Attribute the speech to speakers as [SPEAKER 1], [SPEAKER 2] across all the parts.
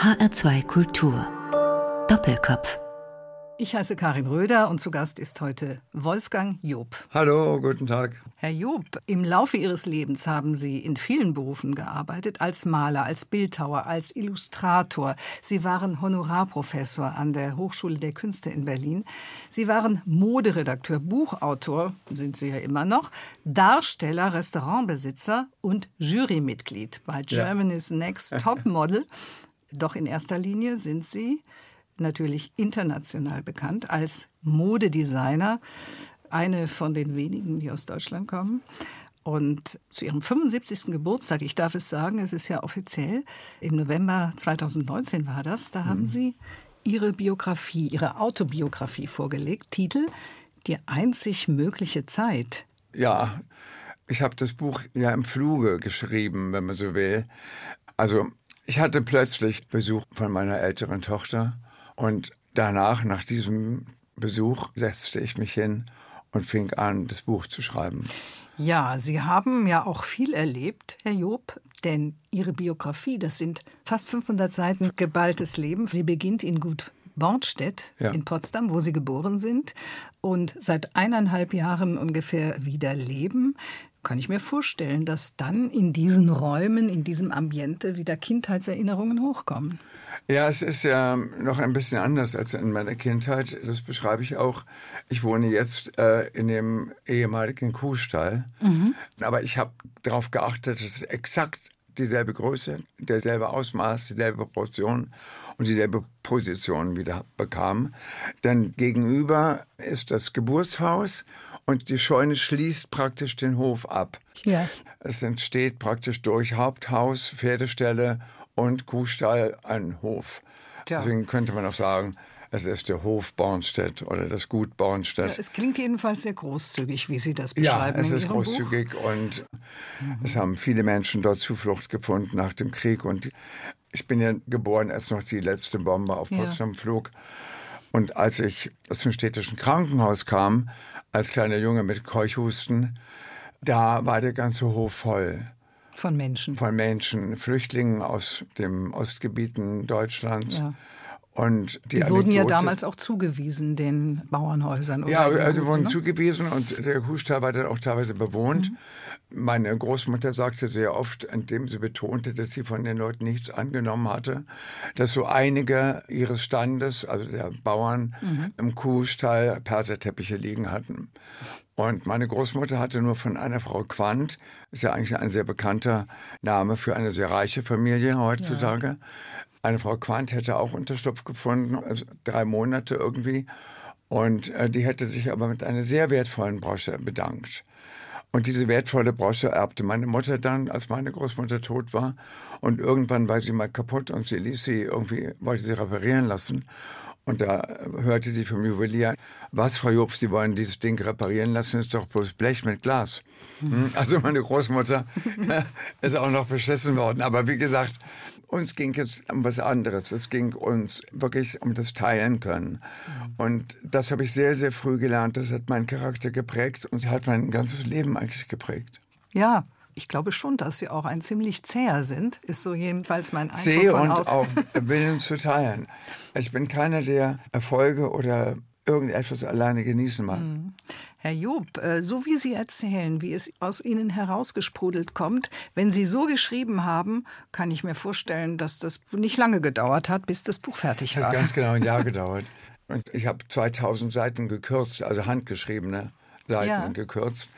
[SPEAKER 1] HR2 Kultur. Doppelkopf.
[SPEAKER 2] Ich heiße Karin Röder und zu Gast ist heute Wolfgang Job.
[SPEAKER 3] Hallo, guten Tag.
[SPEAKER 2] Herr Job, im Laufe Ihres Lebens haben Sie in vielen Berufen gearbeitet, als Maler, als Bildhauer, als Illustrator. Sie waren Honorarprofessor an der Hochschule der Künste in Berlin. Sie waren Moderedakteur, Buchautor, sind Sie ja immer noch, Darsteller, Restaurantbesitzer und Jurymitglied bei Germany's ja. Next Top Model. Doch in erster Linie sind Sie natürlich international bekannt als Modedesigner, eine von den wenigen, die aus Deutschland kommen. Und zu ihrem 75. Geburtstag, ich darf es sagen, es ist ja offiziell, im November 2019 war das, da mhm. haben Sie Ihre Biografie, Ihre Autobiografie vorgelegt, Titel Die einzig mögliche Zeit.
[SPEAKER 3] Ja, ich habe das Buch ja im Fluge geschrieben, wenn man so will. Also ich hatte plötzlich Besuch von meiner älteren Tochter und danach, nach diesem Besuch, setzte ich mich hin und fing an, das Buch zu schreiben.
[SPEAKER 2] Ja, Sie haben ja auch viel erlebt, Herr Job, denn Ihre Biografie, das sind fast 500 Seiten geballtes Leben. Sie beginnt in Gut Bornstedt ja. in Potsdam, wo Sie geboren sind und seit eineinhalb Jahren ungefähr wieder leben. Kann ich mir vorstellen, dass dann in diesen Räumen, in diesem Ambiente wieder Kindheitserinnerungen hochkommen.
[SPEAKER 3] Ja, es ist ja noch ein bisschen anders als in meiner Kindheit. Das beschreibe ich auch. Ich wohne jetzt äh, in dem ehemaligen Kuhstall. Mhm. Aber ich habe darauf geachtet, dass es exakt dieselbe Größe, derselbe Ausmaß, dieselbe Proportion und dieselbe Position wieder bekam. Denn gegenüber ist das Geburtshaus und die Scheune schließt praktisch den Hof ab. Ja. Es entsteht praktisch durch Haupthaus, Pferdestelle und Kuhstall ein Hof. Ja. Deswegen könnte man auch sagen, es ist der Hof Bornstedt oder das Gut Bornstedt. Ja,
[SPEAKER 2] es klingt jedenfalls sehr großzügig, wie Sie das beschreiben.
[SPEAKER 3] Ja, es ist großzügig Buch. und mhm. es haben viele Menschen dort Zuflucht gefunden nach dem Krieg. Und ich bin ja geboren, als noch die letzte Bombe auf Potsdam ja. flog. Und als ich aus dem städtischen Krankenhaus kam, als kleiner Junge mit Keuchhusten, da war der ganze Hof voll.
[SPEAKER 2] Von Menschen.
[SPEAKER 3] Von Menschen, Flüchtlingen aus den Ostgebieten Deutschlands. Ja. Und
[SPEAKER 2] die, die wurden ja damals auch zugewiesen, den Bauernhäusern.
[SPEAKER 3] ja, äh, die wurden ne? zugewiesen und der Kuhstall war dann auch teilweise bewohnt. Mhm. Meine Großmutter sagte sehr oft, indem sie betonte, dass sie von den Leuten nichts angenommen hatte, dass so einige ihres Standes, also der Bauern, mhm. im Kuhstall Perserteppiche liegen hatten. Und meine Großmutter hatte nur von einer Frau Quandt, ist ja eigentlich ein sehr bekannter Name für eine sehr reiche Familie heutzutage. Ja. Eine Frau Quandt hätte auch Unterschlupf gefunden, also drei Monate irgendwie. Und äh, die hätte sich aber mit einer sehr wertvollen Brosche bedankt. Und diese wertvolle Brosche erbte meine Mutter dann, als meine Großmutter tot war. Und irgendwann war sie mal kaputt und sie ließ sie irgendwie, wollte sie reparieren lassen. Und da hörte sie vom Juwelier, was, Frau Job, Sie wollen dieses Ding reparieren lassen, ist doch bloß Blech mit Glas. Hm? Also meine Großmutter ist auch noch beschissen worden. Aber wie gesagt, uns ging es um was anderes. Es ging uns wirklich um das Teilen können. Und das habe ich sehr, sehr früh gelernt. Das hat meinen Charakter geprägt und hat mein ganzes Leben eigentlich geprägt.
[SPEAKER 2] Ja, ich glaube schon, dass Sie auch ein ziemlich zäher sind, ist so jedenfalls mein Eindruck
[SPEAKER 3] Zäh und auch Willen zu teilen. Ich bin keiner, der Erfolge oder irgendetwas alleine genießen mag. Mhm.
[SPEAKER 2] Herr Job, äh, so wie Sie erzählen, wie es aus Ihnen herausgesprudelt kommt, wenn Sie so geschrieben haben, kann ich mir vorstellen, dass das nicht lange gedauert hat, bis das Buch fertig war.
[SPEAKER 3] Hat ganz genau ein Jahr gedauert. Und ich habe 2000 Seiten gekürzt, also handgeschriebene Seiten ja. gekürzt.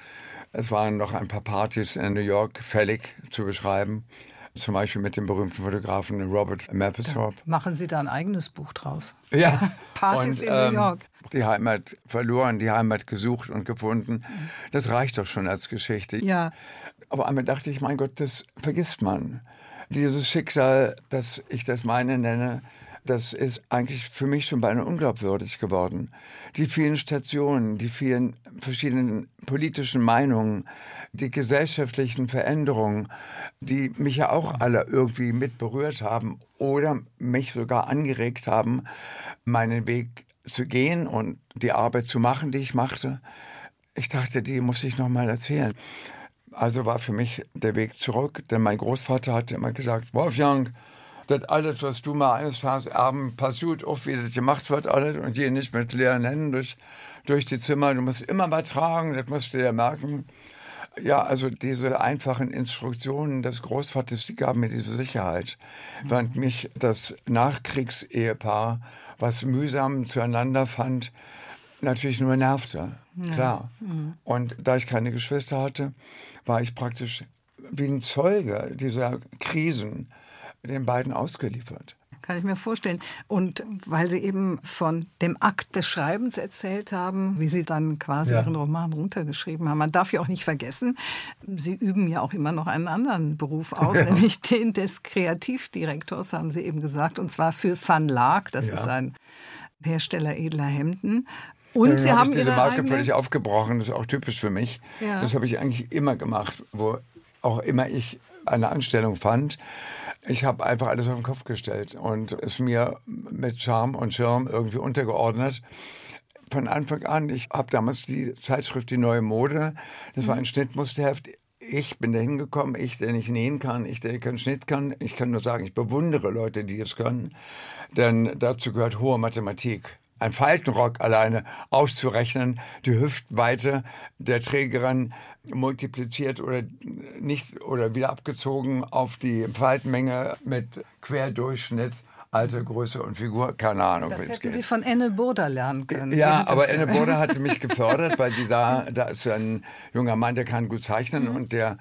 [SPEAKER 3] Es waren noch ein paar Partys in New York fällig zu beschreiben. Zum Beispiel mit dem berühmten Fotografen Robert Mapplethorpe.
[SPEAKER 2] machen Sie da ein eigenes Buch draus?
[SPEAKER 3] Ja.
[SPEAKER 2] Partys und, in ähm, New York.
[SPEAKER 3] Die Heimat verloren, die Heimat gesucht und gefunden. Das reicht doch schon als Geschichte.
[SPEAKER 2] Ja.
[SPEAKER 3] Aber einmal dachte ich, mein Gott, das vergisst man. Dieses Schicksal, das ich das meine nenne, das ist eigentlich für mich schon beinahe unglaubwürdig geworden. Die vielen Stationen, die vielen verschiedenen politischen Meinungen, die gesellschaftlichen Veränderungen, die mich ja auch alle irgendwie mit berührt haben oder mich sogar angeregt haben, meinen Weg zu gehen und die Arbeit zu machen, die ich machte. Ich dachte, die muss ich noch mal erzählen. Also war für mich der Weg zurück, denn mein Großvater hatte immer gesagt, Wolfgang, Das alles, was du mal eines Tages abends passiert, oft wie das gemacht wird, alles, und hier nicht mit leeren Händen durch, durch die Zimmer. Du musst immer mal tragen, das musst du ja merken. Ja, also diese einfachen Instruktionen des Großvaters, die gaben mir diese Sicherheit. Während mich das Nachkriegsehepaar, was mühsam zueinander fand, natürlich nur nervte. Ja. Klar. Mhm. Und da ich keine Geschwister hatte, war ich praktisch wie ein Zeuge dieser Krisen den beiden ausgeliefert.
[SPEAKER 2] Kann ich mir vorstellen. Und weil Sie eben von dem Akt des Schreibens erzählt haben, wie Sie dann quasi ja. Ihren Roman runtergeschrieben haben, man darf ja auch nicht vergessen, Sie üben ja auch immer noch einen anderen Beruf aus, ja. nämlich den des Kreativdirektors, haben Sie eben gesagt, und zwar für Van Laak, das ja. ist ein Hersteller edler Hemden.
[SPEAKER 3] Und Sie hab haben ich diese Marke eigene... völlig aufgebrochen, das ist auch typisch für mich. Das habe ich eigentlich immer gemacht, wo auch immer ich eine Anstellung fand. Ich habe einfach alles auf den Kopf gestellt und es mir mit Charme und Schirm irgendwie untergeordnet. Von Anfang an, ich habe damals die Zeitschrift Die Neue Mode, das war ein mhm. Schnittmusterheft. Ich bin da hingekommen, ich, der nicht nähen kann, ich, der keinen Schnitt kann. Ich kann nur sagen, ich bewundere Leute, die es können, denn dazu gehört hohe Mathematik ein Faltenrock alleine auszurechnen, die Hüftweite der Trägerin multipliziert oder nicht oder wieder abgezogen auf die Faltenmenge mit Querdurchschnitt. Alte Größe und Figur, keine Ahnung.
[SPEAKER 2] Das hätten geht. Sie von Enne Burda lernen können.
[SPEAKER 3] Ja, aber Enne Burda hatte mich gefördert, weil sie sah, da ist ein junger Mann, der kann gut zeichnen mhm. und der,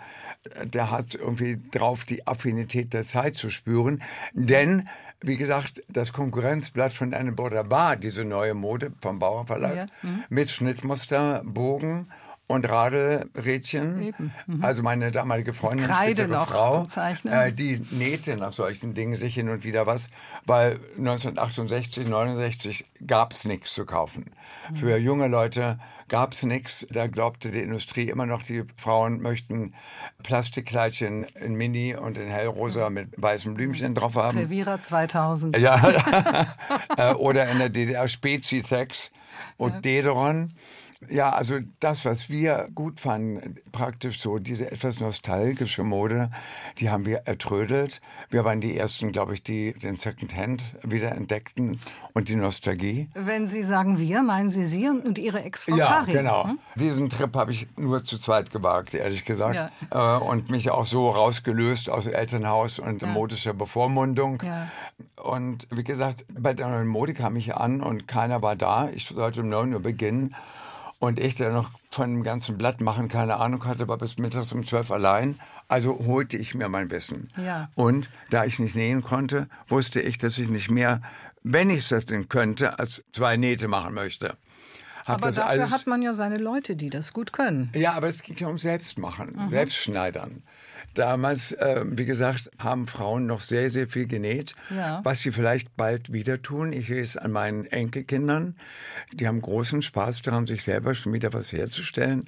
[SPEAKER 3] der hat irgendwie drauf, die Affinität der Zeit zu spüren. Denn wie gesagt, das Konkurrenzblatt von Anne Burda war diese neue Mode vom Bauer Verlag ja. mhm. mit Schnittmuster, Bogen und Radelrädchen. Mhm. Also meine damalige Freundin,
[SPEAKER 2] Kreide noch Frau,
[SPEAKER 3] äh, die nähte nach solchen Dingen sich hin und wieder was, weil 1968, 69 gab es nichts zu kaufen. Mhm. Für junge Leute gab es nichts. Da glaubte die Industrie immer noch, die Frauen möchten Plastikkleidchen in Mini und in hellrosa mit weißen Blümchen drauf haben.
[SPEAKER 2] Revira 2000.
[SPEAKER 3] Ja, äh, oder in der DDR Spezitex und ja. Dederon. Ja, also das, was wir gut fanden, praktisch so diese etwas nostalgische Mode, die haben wir ertrödelt. Wir waren die Ersten, glaube ich, die den Second Hand wieder entdeckten und die Nostalgie.
[SPEAKER 2] Wenn Sie sagen wir, meinen Sie Sie und Ihre Ex-Frau
[SPEAKER 3] Ja,
[SPEAKER 2] Karin,
[SPEAKER 3] genau. Hm? Diesen Trip habe ich nur zu zweit gewagt, ehrlich gesagt. Ja. Äh, und mich auch so rausgelöst aus Elternhaus und ja. modischer Bevormundung. Ja. Und wie gesagt, bei der neuen Mode kam ich an und keiner war da. Ich sollte um 9 Uhr beginnen. Und ich, der noch von dem ganzen Blatt machen keine Ahnung hatte, war bis mittags um zwölf allein. Also holte ich mir mein Wissen. Ja. Und da ich nicht nähen konnte, wusste ich, dass ich nicht mehr, wenn ich es denn könnte, als zwei Nähte machen möchte.
[SPEAKER 2] Hab aber dafür alles, hat man ja seine Leute, die das gut können.
[SPEAKER 3] Ja, aber es ging ja um Selbstmachen, mhm. Selbstschneidern. Damals, äh, wie gesagt, haben Frauen noch sehr, sehr viel genäht, ja. was sie vielleicht bald wieder tun. Ich sehe es an meinen Enkelkindern. Die haben großen Spaß daran, sich selber schon wieder was herzustellen.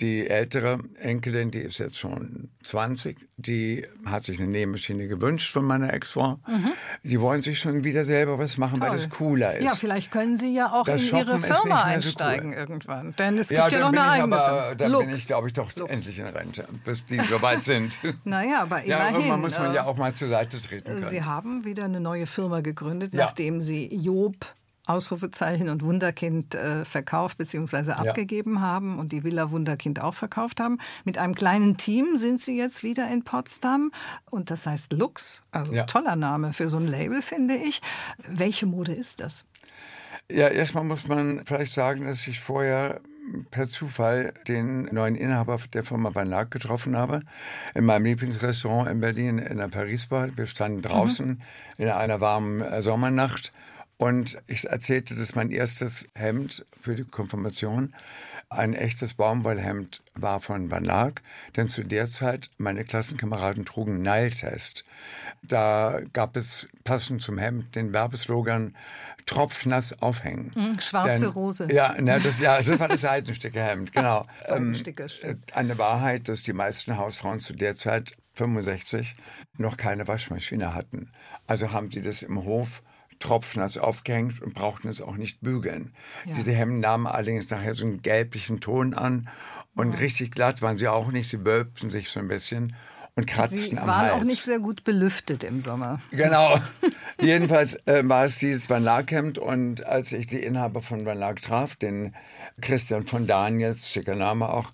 [SPEAKER 3] Die ältere Enkelin, die ist jetzt schon 20, die hat sich eine Nähmaschine gewünscht von meiner Ex-Frau. Mhm. Die wollen sich schon wieder selber was machen, Toll. weil das cooler ist.
[SPEAKER 2] Ja, vielleicht können Sie ja auch das in Shoppen Ihre Firma einsteigen cool. irgendwann. Denn es gibt ja, ja noch eine eigene aber.
[SPEAKER 3] Dann Lux. bin ich, glaube ich, doch Lux. endlich in Rente, bis die so weit sind sind.
[SPEAKER 2] Naja, aber immerhin. Ja,
[SPEAKER 3] irgendwann muss man ja äh, auch mal zur Seite treten
[SPEAKER 2] können. Sie haben wieder eine neue Firma gegründet, ja. nachdem Sie Job Ausrufezeichen und Wunderkind äh, verkauft bzw. abgegeben ja. haben und die Villa Wunderkind auch verkauft haben. Mit einem kleinen Team sind Sie jetzt wieder in Potsdam und das heißt Lux, also ja. toller Name für so ein Label, finde ich. Welche Mode ist das?
[SPEAKER 3] Ja, erstmal muss man vielleicht sagen, dass ich vorher per Zufall den neuen Inhaber der Firma Van Laak getroffen habe, in meinem Lieblingsrestaurant in Berlin, in der Paris-Bar. Wir standen draußen mhm. in einer warmen äh, Sommernacht und ich erzählte, dass mein erstes Hemd für die Konfirmation ein echtes Baumwollhemd war von Van Laak, denn zu der Zeit meine Klassenkameraden trugen Nile-Test. Da gab es passend zum Hemd den Werbeslogan tropfnass aufhängen.
[SPEAKER 2] Mhm, schwarze Denn, Rose.
[SPEAKER 3] Ja, ne, das, ja, das war das Seitensticke-Hemd, genau.
[SPEAKER 2] Seitensticke, ähm,
[SPEAKER 3] stimmt. Eine Wahrheit, dass die meisten Hausfrauen zu der Zeit 65 noch keine Waschmaschine hatten. Also haben sie das im Hof tropfnass aufgehängt und brauchten es auch nicht bügeln. Ja. Diese Hemden nahmen allerdings nachher so einen gelblichen Ton an und ja. richtig glatt waren sie auch nicht. Sie wölbten sich so ein bisschen. und kratzten
[SPEAKER 2] Sie
[SPEAKER 3] am
[SPEAKER 2] waren
[SPEAKER 3] Hals.
[SPEAKER 2] auch nicht sehr gut belüftet im Sommer.
[SPEAKER 3] Genau. Jedenfalls äh, war es dieses Van Laak-Hemd und als ich die Inhaber von Van Laak traf, den Christian von Daniels, schicker Name auch,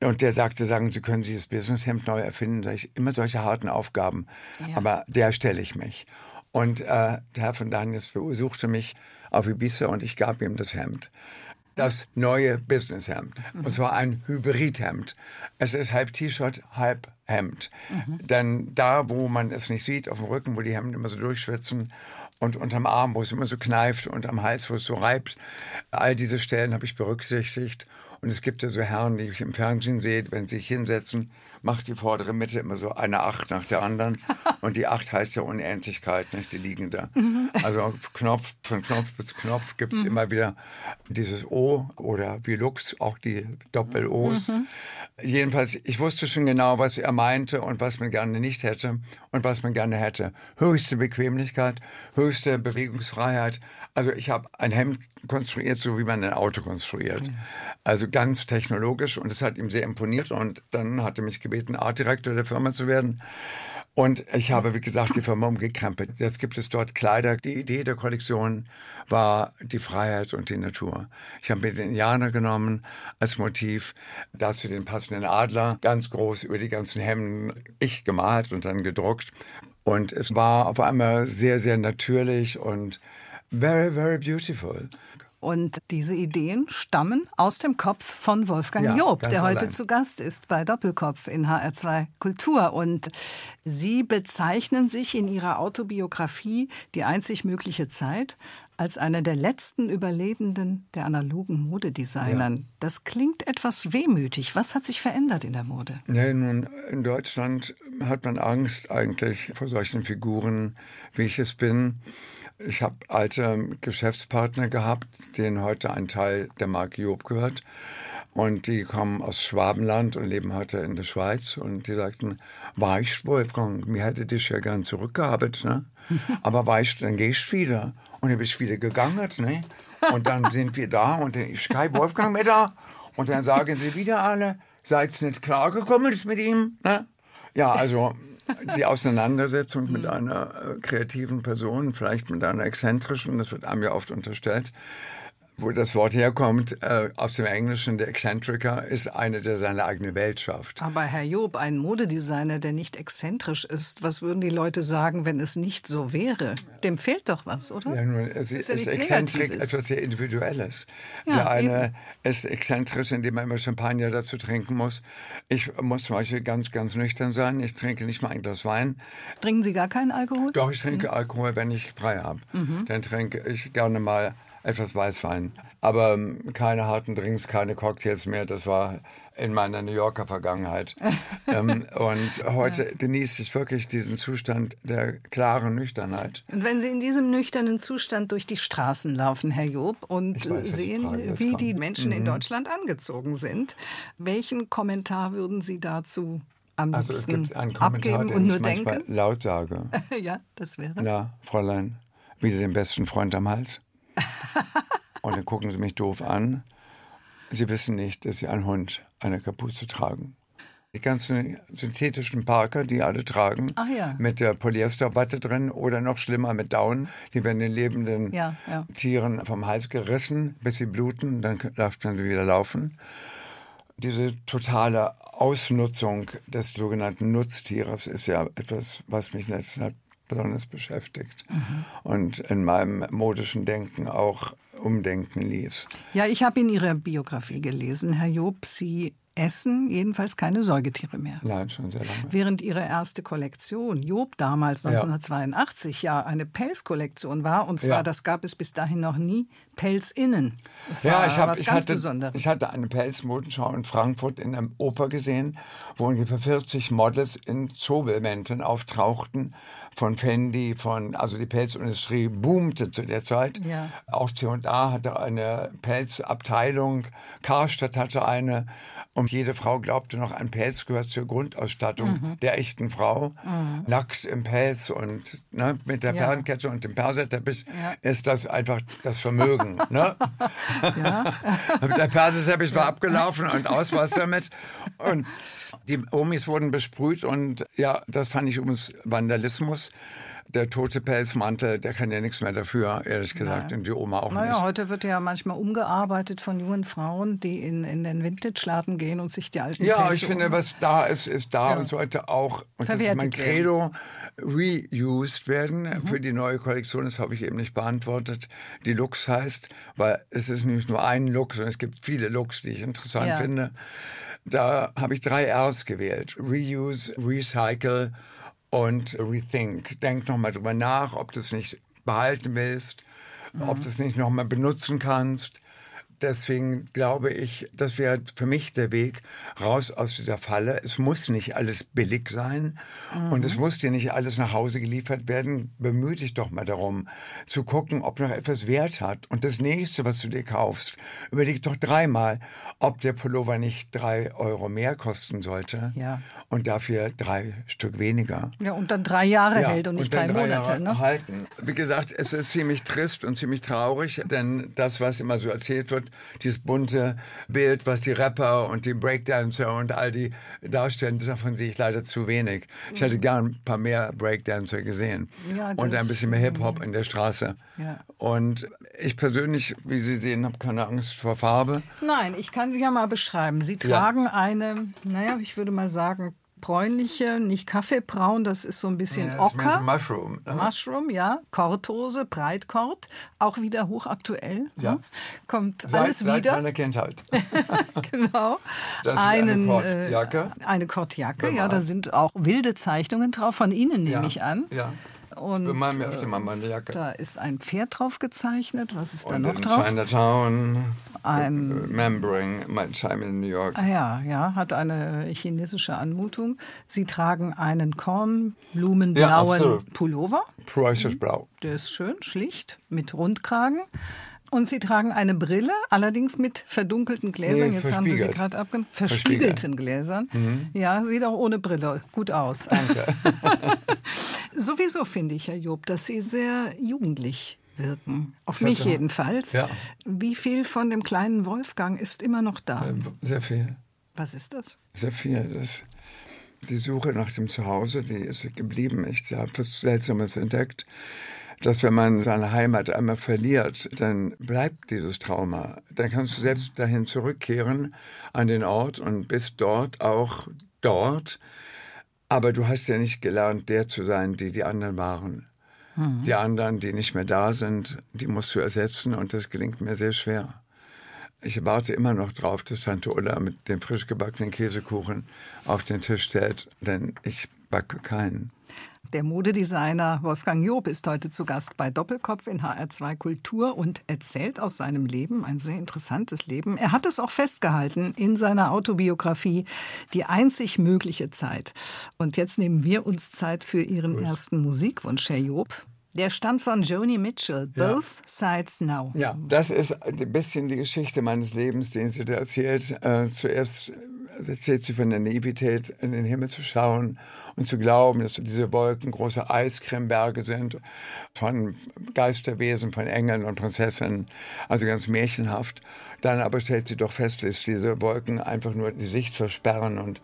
[SPEAKER 3] und der sagte, sagen Sie können dieses Businesshemd neu erfinden, sag ich, immer solche harten Aufgaben, aber der stelle ich mich. Und äh, der Herr von Daniels besuchte mich auf Ibiza und ich gab ihm das Hemd. Das neue Businesshemd. Und zwar ein Hybridhemd. Es ist halb T-Shirt, halb Hemd. Denn da, wo man es nicht sieht, auf dem Rücken, wo die Hemden immer so durchschwitzen und unterm Arm, wo es immer so kneift und am Hals, wo es so reibt, all diese Stellen habe ich berücksichtigt. Und es gibt ja so Herren, die ich im Fernsehen sehe, wenn sie sich hinsetzen, macht die vordere Mitte immer so eine Acht nach der anderen. Und die Acht heißt ja Unendlichkeit, nicht? Die liegende. Also Knopf, von Knopf bis Knopf gibt es immer wieder dieses O oder wie Lux, auch die Doppel-Os. Jedenfalls, ich wusste schon genau, was er meinte und was man gerne nicht hätte und was man gerne hätte. Höchste Bequemlichkeit, höchste Bewegungsfreiheit. Also ich habe ein Hemd konstruiert, so wie man ein Auto konstruiert. Also ganz technologisch und es hat ihm sehr imponiert und dann hat er mich gebeten, Artdirektor der Firma zu werden. Und ich habe, wie gesagt, die Firma umgekrempelt. Jetzt gibt es dort Kleider. Die Idee der Kollektion war die Freiheit und die Natur. Ich habe mir den Indianer genommen als Motiv, dazu den passenden Adler, ganz groß über die ganzen Hemden, ich gemalt und dann gedruckt. Und es war auf einmal sehr, sehr natürlich und very, very beautiful.
[SPEAKER 2] Und diese Ideen stammen aus dem Kopf von Wolfgang
[SPEAKER 3] Ja,
[SPEAKER 2] Job, der heute
[SPEAKER 3] allein.
[SPEAKER 2] zu Gast ist bei Doppelkopf in HR2 Kultur. Und Sie bezeichnen sich in Ihrer Autobiografie Die einzig mögliche Zeit als einer der letzten Überlebenden der analogen Modedesignern. Das klingt etwas wehmütig. Was hat sich verändert in der Mode?
[SPEAKER 3] Ja, nun, in Deutschland hat man Angst eigentlich vor solchen Figuren, wie ich es bin. Ich habe alte Geschäftspartner gehabt, denen heute ein Teil der Marke Job gehört. Und die kommen aus Schwabenland und leben heute in der Schweiz. Und die sagten, weißt Wolfgang, mir hätte dich ja gern zurückgehabt, ne? Aber weißt, dann gehst du wieder. Und dann bist wieder gegangen, ne? Und dann sind wir da und dann ist kein Wolfgang mehr da. Und dann sagen sie wieder alle, seid nicht klargekommen mit ihm, ne? Ja, also die Auseinandersetzung mit einer äh, kreativen Person, vielleicht mit einer exzentrischen, das wird einem ja oft unterstellt, wo das Wort herkommt, äh, aus dem Englischen, der Eccentriker ist einer, der seine eigene Welt schafft.
[SPEAKER 2] Aber Herr Job, ein Modedesigner, der nicht exzentrisch ist, was würden die Leute sagen, wenn es nicht so wäre? Dem fehlt doch was, oder?
[SPEAKER 3] Ja, nur, es
[SPEAKER 2] ist
[SPEAKER 3] ist,
[SPEAKER 2] ja
[SPEAKER 3] Exzentrik etwas sehr Individuelles.
[SPEAKER 2] Ja,
[SPEAKER 3] der eine ist exzentrisch, indem er immer Champagner dazu trinken muss. Ich muss zum Beispiel ganz, ganz nüchtern sein. Ich trinke nicht mal ein Glas Wein.
[SPEAKER 2] Trinken Sie gar keinen Alkohol?
[SPEAKER 3] Doch, ich trinke Alkohol, wenn ich frei habe. Dann trinke ich gerne mal etwas Weißwein. Aber ähm, keine harten Drinks, keine Cocktails mehr. Das war in meiner New Yorker Vergangenheit. ähm, und heute genieße ich wirklich diesen Zustand der klaren Nüchternheit.
[SPEAKER 2] Und wenn Sie in diesem nüchternen Zustand durch die Straßen laufen, Herr Job, und
[SPEAKER 3] weiß,
[SPEAKER 2] sehen,
[SPEAKER 3] jetzt
[SPEAKER 2] wie.
[SPEAKER 3] Mhm.
[SPEAKER 2] die Menschen in Deutschland angezogen sind, welchen Kommentar würden Sie dazu am
[SPEAKER 3] Also es gibt einen Kommentar,
[SPEAKER 2] abgeben
[SPEAKER 3] den
[SPEAKER 2] und
[SPEAKER 3] ich manchmal
[SPEAKER 2] denken?
[SPEAKER 3] laut sage.
[SPEAKER 2] ja, das wäre.
[SPEAKER 3] Na, Fräulein, wieder den besten Freund am Hals. Und dann gucken sie mich doof an. Sie wissen nicht, dass sie einen Hund eine Kapuze tragen. Die ganzen synthetischen Parker, die alle tragen,
[SPEAKER 2] ja.
[SPEAKER 3] mit der Polyesterwatte drin oder noch schlimmer mit Down, die werden den lebenden
[SPEAKER 2] Ja, ja.
[SPEAKER 3] Tieren vom Hals gerissen, bis sie bluten, dann darf man sie wieder laufen. Diese totale Ausnutzung des sogenannten Nutztieres ist ja etwas, was mich in letzter Zeit besonders beschäftigt und in meinem modischen Denken auch umdenken ließ.
[SPEAKER 2] Ja, ich habe in Ihrer Biografie gelesen, Herr Job, Sie essen jedenfalls keine Säugetiere mehr.
[SPEAKER 3] Nein, schon sehr lange.
[SPEAKER 2] Während ihre erste Kollektion, Job damals
[SPEAKER 3] Ja.
[SPEAKER 2] 1982, ja, eine Pelzkollektion war, und zwar,
[SPEAKER 3] Ja.
[SPEAKER 2] das gab es bis dahin noch nie, Pelz innen. Das
[SPEAKER 3] Ja, ich, hab, ich,
[SPEAKER 2] ganz
[SPEAKER 3] hatte,
[SPEAKER 2] Besonderes.
[SPEAKER 3] ich hatte eine Pelzmodenschau in Frankfurt in der Oper gesehen, wo ungefähr 40 Models in Zobelmänteln auftauchten, von Fendi, von, also die Pelzindustrie boomte zu der Zeit.
[SPEAKER 2] Ja.
[SPEAKER 3] Auch C&A hatte eine Pelzabteilung, Karstadt hatte eine und jede Frau glaubte noch, ein Pelz gehört zur Grundausstattung
[SPEAKER 2] Mhm.
[SPEAKER 3] der echten Frau. Lachs im Pelz und ne, mit der
[SPEAKER 2] Ja.
[SPEAKER 3] Perlenkette und dem Perserteppich
[SPEAKER 2] Ja.
[SPEAKER 3] ist das einfach das Vermögen. Ne?
[SPEAKER 2] Ja.
[SPEAKER 3] Der Perserteppich war abgelaufen und aus war es damit. Und die Omis wurden besprüht und ja, das fand ich übrigens Vandalismus. Der tote Pelzmantel, der kann ja nichts mehr dafür, ehrlich gesagt, und die Oma auch
[SPEAKER 2] Naja,
[SPEAKER 3] nicht.
[SPEAKER 2] heute wird ja manchmal umgearbeitet von jungen Frauen, die in, in den Vintage-Laden gehen und sich die alten
[SPEAKER 3] Ja,
[SPEAKER 2] Pelze
[SPEAKER 3] ich finde,
[SPEAKER 2] um-
[SPEAKER 3] was da ist, ist da
[SPEAKER 2] Ja.
[SPEAKER 3] und sollte auch, und das ist
[SPEAKER 2] Verwertet
[SPEAKER 3] mein. Credo, reused werden
[SPEAKER 2] Mhm.
[SPEAKER 3] für die neue Kollektion. Das habe ich eben nicht beantwortet. Die Looks heißt, weil es ist nicht nur ein Look, sondern es gibt viele Looks, die ich interessant
[SPEAKER 2] Ja.
[SPEAKER 3] finde. Da habe ich drei Rs gewählt. Reuse, Recycle und Rethink. Denk nochmal drüber nach, ob du es nicht behalten willst,
[SPEAKER 2] Mhm.
[SPEAKER 3] ob du es nicht nochmal benutzen kannst. Deswegen glaube ich, das wäre für mich der Weg raus aus dieser Falle. Es muss nicht alles billig sein und es muss dir nicht alles nach Hause geliefert werden. Bemühe dich doch mal darum, zu gucken, ob noch etwas Wert hat. Und das nächste, was du dir kaufst, überleg doch dreimal, ob der Pullover nicht drei Euro mehr kosten sollte
[SPEAKER 2] Ja.
[SPEAKER 3] und dafür drei Stück weniger.
[SPEAKER 2] Ja, und dann drei Jahre hält und nicht
[SPEAKER 3] dann
[SPEAKER 2] drei Monate.
[SPEAKER 3] Jahre
[SPEAKER 2] Ne?
[SPEAKER 3] halten. Wie gesagt, es ist ziemlich trist und ziemlich traurig, denn das, was immer so erzählt wird, dieses bunte Bild, was die Rapper und die Breakdancer und all die darstellen, davon sehe ich leider zu wenig. Ich hätte gern ein paar mehr Breakdancer gesehen
[SPEAKER 2] Ja,
[SPEAKER 3] und ein bisschen mehr Hip-Hop in der Straße.
[SPEAKER 2] Ja.
[SPEAKER 3] Und ich persönlich, wie Sie sehen, habe keine Angst vor Farbe.
[SPEAKER 2] Nein, ich kann sie ja mal beschreiben. Sie
[SPEAKER 3] Ja.
[SPEAKER 2] tragen eine, naja, ich würde mal sagen, bräunliche, nicht kaffeebraun, das ist so ein bisschen
[SPEAKER 3] Ja,
[SPEAKER 2] ocker.
[SPEAKER 3] Mushroom. ne?
[SPEAKER 2] Mushroom, ja, Korthose, Breitkord, auch wieder hochaktuell.
[SPEAKER 3] Ja.
[SPEAKER 2] ne? Kommt
[SPEAKER 3] Seit,
[SPEAKER 2] alles
[SPEAKER 3] seit
[SPEAKER 2] wieder.
[SPEAKER 3] meiner Kindheit.
[SPEAKER 2] genau.
[SPEAKER 3] Das ist eine
[SPEAKER 2] Einen,
[SPEAKER 3] Kordjacke.
[SPEAKER 2] Äh, eine Kordjacke, ja,
[SPEAKER 3] Bemalt.
[SPEAKER 2] da sind auch wilde Zeichnungen drauf, von Ihnen nehme ich an.
[SPEAKER 3] Ja.
[SPEAKER 2] Und
[SPEAKER 3] Bemalen mir
[SPEAKER 2] äh,
[SPEAKER 3] öfter mal meine Jacke.
[SPEAKER 2] da ist ein Pferd drauf gezeichnet. Was ist da
[SPEAKER 3] Und
[SPEAKER 2] noch
[SPEAKER 3] in
[SPEAKER 2] drauf?
[SPEAKER 3] Chinatown,
[SPEAKER 2] Ein-
[SPEAKER 3] Remembering my time in New York.
[SPEAKER 2] Ah ja, ja, hat eine chinesische Anmutung. Sie tragen einen kornblumenblauen
[SPEAKER 3] absolut.
[SPEAKER 2] Pullover.
[SPEAKER 3] Preußisch Blau.
[SPEAKER 2] Der ist schön, schlicht, mit Rundkragen. Und Sie tragen eine Brille, allerdings mit verdunkelten Gläsern.
[SPEAKER 3] Nee,
[SPEAKER 2] Jetzt haben Sie sie gerade abge...
[SPEAKER 3] Verspiegelt.
[SPEAKER 2] Verspiegelten Gläsern. Ja, sieht auch ohne Brille gut aus.
[SPEAKER 3] Danke.
[SPEAKER 2] Sowieso finde ich, Herr Job, dass Sie sehr jugendlich wirken. Auf mich
[SPEAKER 3] hat er.
[SPEAKER 2] jedenfalls.
[SPEAKER 3] Ja.
[SPEAKER 2] Wie viel von dem kleinen Wolfgang ist immer noch da?
[SPEAKER 3] Sehr viel.
[SPEAKER 2] Was ist das?
[SPEAKER 3] Sehr viel. Das, die Suche nach dem Zuhause, die ist geblieben. Ich habe was Seltsames entdeckt, dass wenn man seine Heimat einmal verliert, dann bleibt dieses Trauma. Dann kannst du selbst dahin zurückkehren an den Ort und bist dort auch dort. Aber du hast ja nicht gelernt, der zu sein, die die anderen waren. Die anderen, die nicht mehr da sind, die musst du ersetzen und das gelingt mir sehr schwer. Ich warte immer noch drauf, dass Tante Ulla mit dem frisch gebackenen Käsekuchen auf den Tisch stellt, denn ich backe keinen.
[SPEAKER 2] Der Modedesigner Wolfgang Job ist heute zu Gast bei Doppelkopf in HR2 Kultur und erzählt aus seinem Leben, ein sehr interessantes Leben. Er hat es auch festgehalten in seiner Autobiografie Die einzig mögliche Zeit. Und jetzt nehmen wir uns Zeit für Ihren ersten Musikwunsch, Herr Job. Der stammt von Joni Mitchell,
[SPEAKER 3] Ja.
[SPEAKER 2] Both Sides Now.
[SPEAKER 3] Ja, das ist ein bisschen die Geschichte meines Lebens, den sie da erzählt. Äh, zuerst erzählt sie von der Naivität, in den Himmel zu schauen und zu glauben, dass diese Wolken große Eiscremeberge sind, von Geisterwesen, von Engeln und Prinzessinnen, also ganz märchenhaft. Dann aber stellt sie doch fest, dass diese Wolken einfach nur die Sicht versperren und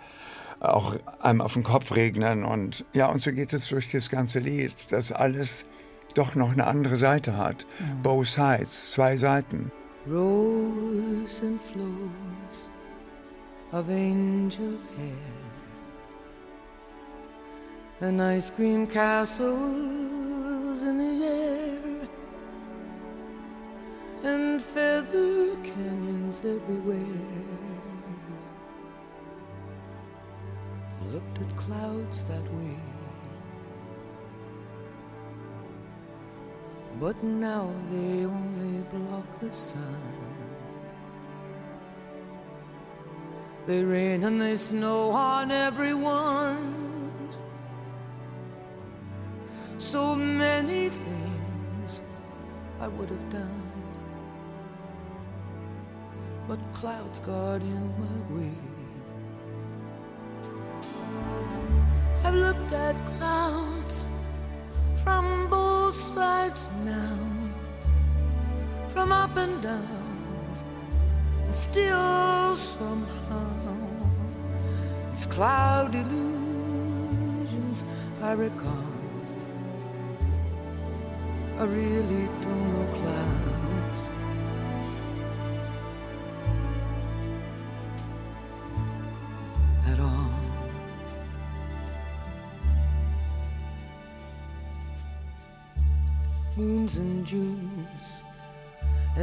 [SPEAKER 3] auch einem auf den Kopf regnen. Und ja, und so geht es durch das ganze Lied, dass alles doch noch eine andere Seite hat. Both sides, zwei Seiten.
[SPEAKER 4] Rose and flows of angel hair, and ice cream castles in the air, and feather canyons everywhere. Looked at clouds that way. But now they only block the sun. They rain and they snow on everyone. so many things I would have done. But clouds got in my way. I've looked at clouds from sides now, from up and down, and still somehow it's cloud illusions I recall. I really don't know clouds.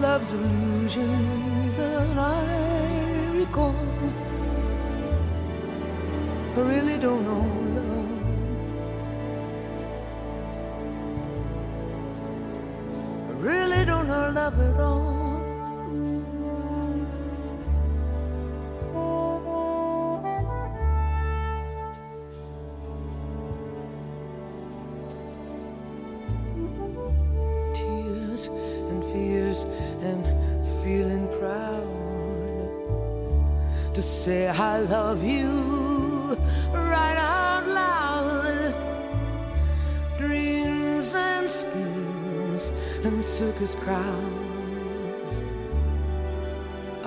[SPEAKER 4] love's illusions that I recall. I really don't know love. I really don't know love at all.